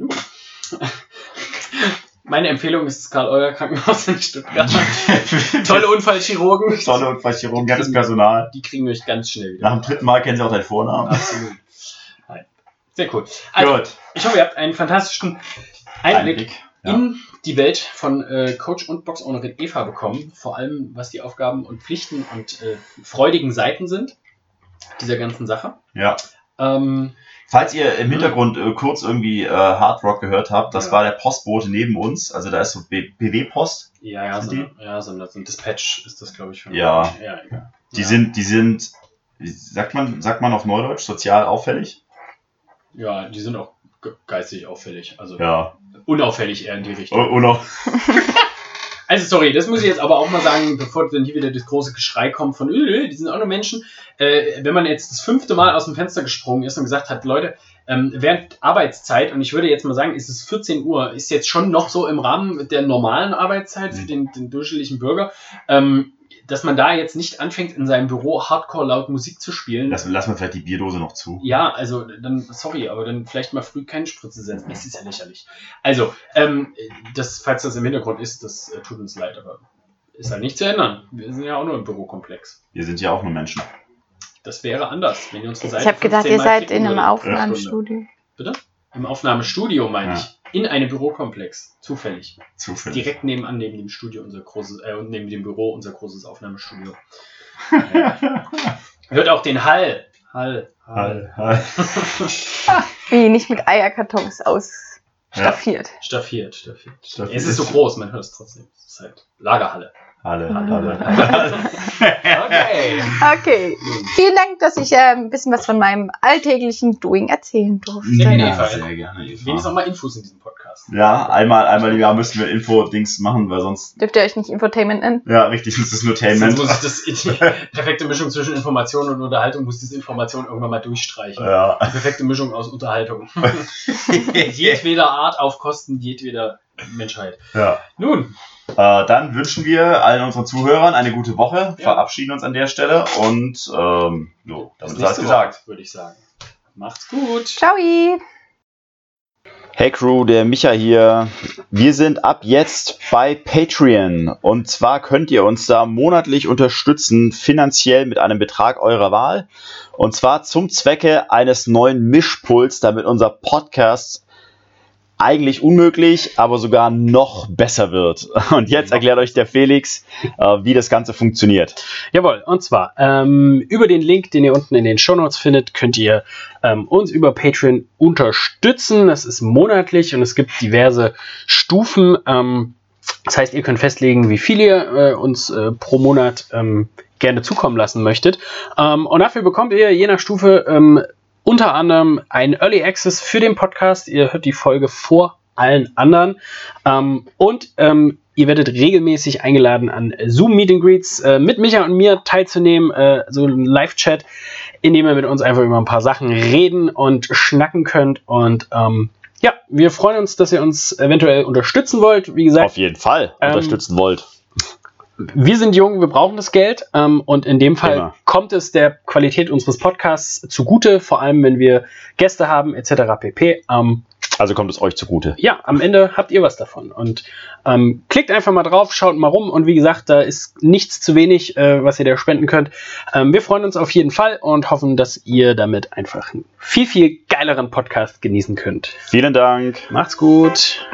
Meine Empfehlung ist das Karl-Euer Krankenhaus in Stuttgart. Tolle Unfallchirurgen. Tolle Unfallchirurgen, nettes Personal. Die kriegen euch ganz schnell wieder. Nach dem dritten Mal kennen sie auch deinen Vornamen. Absolut. Nein. Sehr cool. Also, Gut. ich hoffe, ihr habt einen fantastischen Einblick Einblick. Ja. in die Welt von äh, Coach und Boxownerin Eva bekommen. Vor allem, was die Aufgaben und Pflichten und äh, freudigen Seiten sind dieser ganzen Sache. ja. Ähm, Falls ihr im Hintergrund äh, kurz irgendwie äh, Hard Rock gehört habt, das Ja. war der Postbote neben uns. Also da ist so BW-Post. ja, ja, so, ja, so, eine, so ein Dispatch ist das, glaube ich. Von, Ja. ja, egal. Die ja. sind, die sind, wie sagt man, sagt man auf Neudeutsch, sozial auffällig? Ja, die sind auch geistig auffällig. Also Ja. unauffällig eher in die Richtung. Auch, Also sorry, das muss ich jetzt aber auch mal sagen, bevor dann hier wieder das große Geschrei kommt von, äh, die sind auch nur Menschen. Äh, wenn man jetzt das fünfte Mal aus dem Fenster gesprungen ist und gesagt hat, Leute, ähm, während Arbeitszeit, und ich würde jetzt mal sagen, ist es 14 Uhr, ist jetzt schon noch so im Rahmen der normalen Arbeitszeit für Mhm. den, den durchschnittlichen Bürger, ähm, dass man da jetzt nicht anfängt, in seinem Büro hardcore laut Musik zu spielen. lass, lass mal vielleicht die Bierdose noch zu. Ja, also dann, sorry, aber dann vielleicht mal früh keine Spritze setzen. Das ist ja lächerlich. Also, ähm, das, falls das im Hintergrund ist, das äh, tut uns leid, aber ist halt nicht zu ändern. Wir sind ja auch nur im Bürokomplex. Wir sind ja auch nur Menschen. Das wäre anders, wenn ihr unsere Seite Ich habe gedacht, 15 ihr seid in einem. Aufnahmestudio. Im Aufnahmestudio, meine Ja. ich. In einem Bürokomplex. Zufällig. Zufällig. Direkt nebenan, neben dem Studio, unser großes, äh, und neben dem Büro, unser großes Aufnahmestudio. Ja. Hört auch den Hall. Hall. Hall. Hall. Wie nicht mit Eierkartons ausstaffiert. Staffiert, staffiert. Staffiert. Es ist so groß, man hört es trotzdem. Es ist halt Lagerhalle. Halle, Mhm. Halle, Halle. Okay. Okay. Vielen Dank, dass ich äh, ein bisschen was von meinem alltäglichen Doing erzählen durfte. Sehr gerne, Ja, Eva. sehr gerne, Wenigstens Eva. auch mal Infos in diesem Podcast. Ja, einmal, einmal im Jahr müssen wir Info-Dings machen, weil sonst, Dürft ihr euch nicht Infotainment nennen? ja, richtig, das ist nur Tainment. muss ich das, die perfekte Mischung zwischen Information und Unterhaltung, muss diese Information irgendwann mal durchstreichen. Ja. Die perfekte Mischung aus Unterhaltung. jedweder Art auf Kosten jedweder Menschheit. ja. Nun, Äh, dann wünschen wir allen unseren Zuhörern eine gute Woche, Ja. verabschieden uns an der Stelle und ähm, jo, ist alles nächste gesagt. Woche, würde ich sagen. Macht's gut. Ciao! Hey Crew, der Micha hier. Wir sind ab jetzt bei Patreon und zwar könnt ihr uns da monatlich unterstützen, finanziell mit einem Betrag eurer Wahl und zwar zum Zwecke eines neuen Mischpuls, damit unser Podcast eigentlich unmöglich, aber sogar noch besser wird. Und jetzt erklärt euch der Felix, äh, wie das Ganze funktioniert. Jawohl, und zwar ähm, über den Link, den ihr unten in den Shownotes findet, könnt ihr ähm, uns über Patreon unterstützen. Das ist monatlich und es gibt diverse Stufen. Ähm, Das heißt, ihr könnt festlegen, wie viel ihr äh, uns äh, pro Monat ähm, gerne zukommen lassen möchtet. Ähm, und dafür bekommt ihr je nach Stufe ähm, unter anderem ein Early Access für den Podcast. Ihr hört die Folge vor allen anderen. Ähm, und ähm, ihr werdet regelmäßig eingeladen, an Zoom-Meet and Greets äh, mit Micha und mir teilzunehmen, äh, so ein Live-Chat, in dem ihr mit uns einfach über ein paar Sachen reden und schnacken könnt. Und ähm, ja, wir freuen uns, dass ihr uns eventuell unterstützen wollt. Wie gesagt, Auf jeden Fall Ähm, unterstützen wollt. Wir sind jung, wir brauchen das Geld ähm, und in dem Fall Immer. kommt es der Qualität unseres Podcasts zugute, vor allem wenn wir Gäste haben etc. pp. Ähm, Also kommt es euch zugute. ja, am Ende habt ihr was davon und ähm, klickt einfach mal drauf, schaut mal rum und wie gesagt, da ist nichts zu wenig, äh, was ihr da spenden könnt. Ähm, wir freuen uns auf jeden Fall und hoffen, dass ihr damit einfach einen viel, viel geileren Podcast genießen könnt. Vielen Dank. Macht's gut.